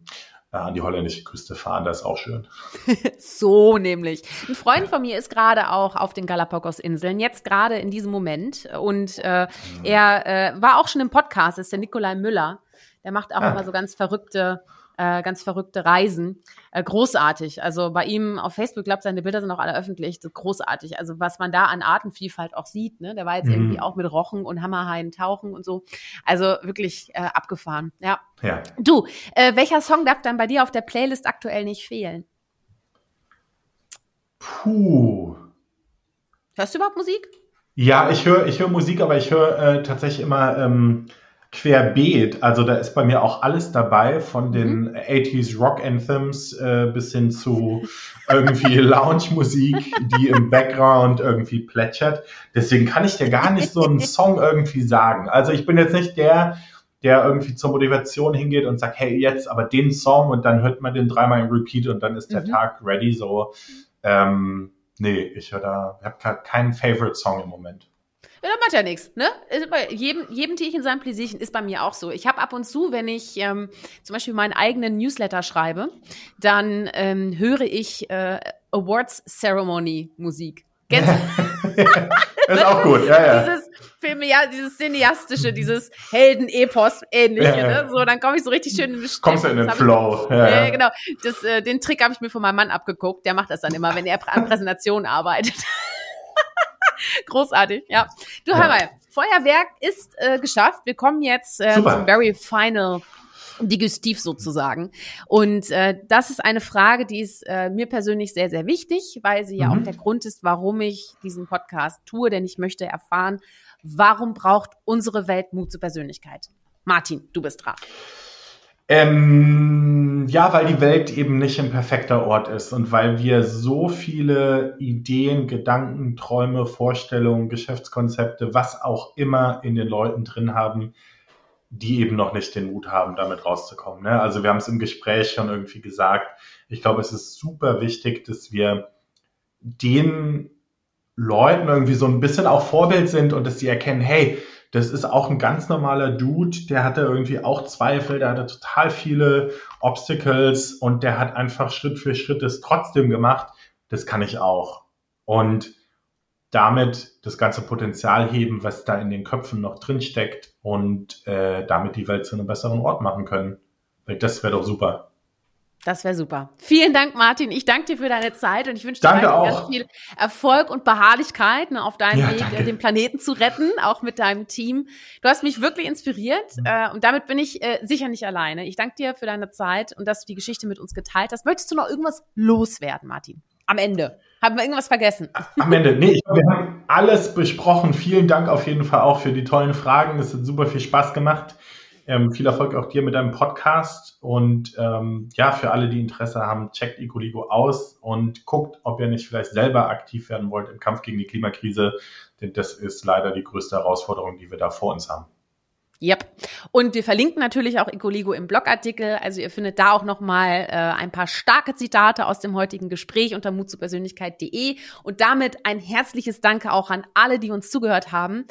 an die holländische Küste fahren, das ist auch schön. so nämlich. Ein Freund von mir ist gerade auch auf den Galapagos-Inseln, jetzt gerade in diesem Moment. Und äh, er äh, war auch schon im Podcast, das ist der Nikolai Müller. Der macht auch ah. immer so ganz verrückte, äh, ganz verrückte Reisen. Äh, großartig. Also bei ihm auf Facebook, glaube seine Bilder sind auch alle öffentlich. Großartig. Also was man da an Artenvielfalt auch sieht. Ne? Der war jetzt mhm. irgendwie auch mit Rochen und Hammerhaien tauchen und so. Also wirklich äh, abgefahren. Ja. ja. Du, äh, welcher Song darf dann bei dir auf der Playlist aktuell nicht fehlen? Puh. Hörst du überhaupt Musik? Ja, ich höre ich hör Musik, aber ich höre äh, tatsächlich immer ähm, querbeet. Also da ist bei mir auch alles dabei, von den mhm. 80s Rock Anthems äh, bis hin zu irgendwie Lounge-Musik, die im Background irgendwie plätschert. Deswegen kann ich dir gar nicht so einen Song irgendwie sagen. Also ich bin jetzt nicht der, der irgendwie zur Motivation hingeht und sagt, hey, jetzt aber den Song und dann hört man den dreimal im Repeat und dann ist der mhm. Tag ready. So, ähm, nee, ich höre da, ich habe keinen Favorite Song im Moment. Ja, das macht ja nichts, ne? Bei jedem, jedem Tierchen sein Pläsierchen ist bei mir auch so. Ich habe ab und zu, wenn ich ähm, zum Beispiel meinen eigenen Newsletter schreibe, dann ähm, höre ich äh, Awards Ceremony Musik. Kennst du? ist auch gut, ja, ja. Dieses Film, ja, dieses cineastische, dieses Helden-Epos ähnliche, ja, ja. ne? So, dann komme ich so richtig schön in den Kommst du in den Flow. Ich, ja, ja, genau. Das, äh, den Trick habe ich mir von meinem Mann abgeguckt. Der macht das dann immer, wenn er an Präsentationen arbeitet. Großartig, ja. Du, ja. hör mal, Feuerwerk ist äh, geschafft. Wir kommen jetzt äh, zum very final Digestiv sozusagen. Und äh, das ist eine Frage, die ist äh, mir persönlich sehr, sehr wichtig, weil sie mhm. ja auch mhm. der Grund ist, warum ich diesen Podcast tue, denn ich möchte erfahren, warum braucht unsere Welt Mut zur Persönlichkeit? Martin, du bist dran. Ähm, ja, weil die Welt eben nicht ein perfekter Ort ist und weil wir so viele Ideen, Gedanken, Träume, Vorstellungen, Geschäftskonzepte, was auch immer in den Leuten drin haben, die eben noch nicht den Mut haben, damit rauszukommen. Ne? Also wir haben es im Gespräch schon irgendwie gesagt. Ich glaube, es ist super wichtig, dass wir den Leuten irgendwie so ein bisschen auch Vorbild sind und dass sie erkennen, hey, das ist auch ein ganz normaler Dude, der hatte irgendwie auch Zweifel, der hatte total viele Obstacles und der hat einfach Schritt für Schritt das trotzdem gemacht. Das kann ich auch. Und damit das ganze Potenzial heben, was da in den Köpfen noch drin steckt und äh, damit die Welt zu einem besseren Ort machen können. Das wäre doch super. Das wäre super. Vielen Dank, Martin. Ich danke dir für deine Zeit und ich wünsche dir ganz viel Erfolg und Beharrlichkeit ne, auf deinem ja, Weg, danke. den Planeten zu retten, auch mit deinem Team. Du hast mich wirklich inspiriert mhm. äh, und damit bin ich äh, sicher nicht alleine. Ich danke dir für deine Zeit und dass du die Geschichte mit uns geteilt hast. Möchtest du noch irgendwas loswerden, Martin? Am Ende. Haben wir irgendwas vergessen? Am Ende. Nee, ich glaube, wir haben alles besprochen. Vielen Dank auf jeden Fall auch für die tollen Fragen. Es hat super viel Spaß gemacht. Ähm, viel Erfolg auch dir mit deinem Podcast und ähm, ja, für alle, die Interesse haben, checkt Ecoligo aus und guckt, ob ihr nicht vielleicht selber aktiv werden wollt im Kampf gegen die Klimakrise, denn das ist leider die größte Herausforderung, die wir da vor uns haben. Yep. Und wir verlinken natürlich auch Ecoligo im Blogartikel. Also ihr findet da auch nochmal äh, ein paar starke Zitate aus dem heutigen Gespräch unter mutzupersönlichkeit.de. Und damit ein herzliches Danke auch an alle, die uns zugehört haben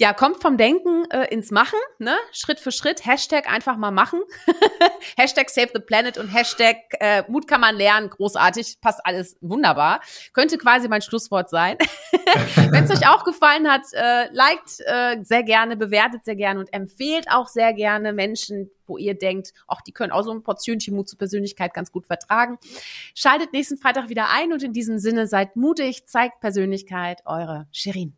ja, kommt vom Denken äh, ins Machen, ne? Schritt für Schritt. Hashtag einfach mal machen. Hashtag Save the Planet und Hashtag äh, Mut kann man lernen. Großartig, passt alles wunderbar. Könnte quasi mein Schlusswort sein. Wenn es euch auch gefallen hat, äh, liked äh, sehr gerne, bewertet sehr gerne und empfehlt auch sehr gerne Menschen, wo ihr denkt, ach, die können auch so ein Portionchen Mut zur Persönlichkeit ganz gut vertragen. Schaltet nächsten Freitag wieder ein und in diesem Sinne seid mutig, zeigt Persönlichkeit, eure Shirin.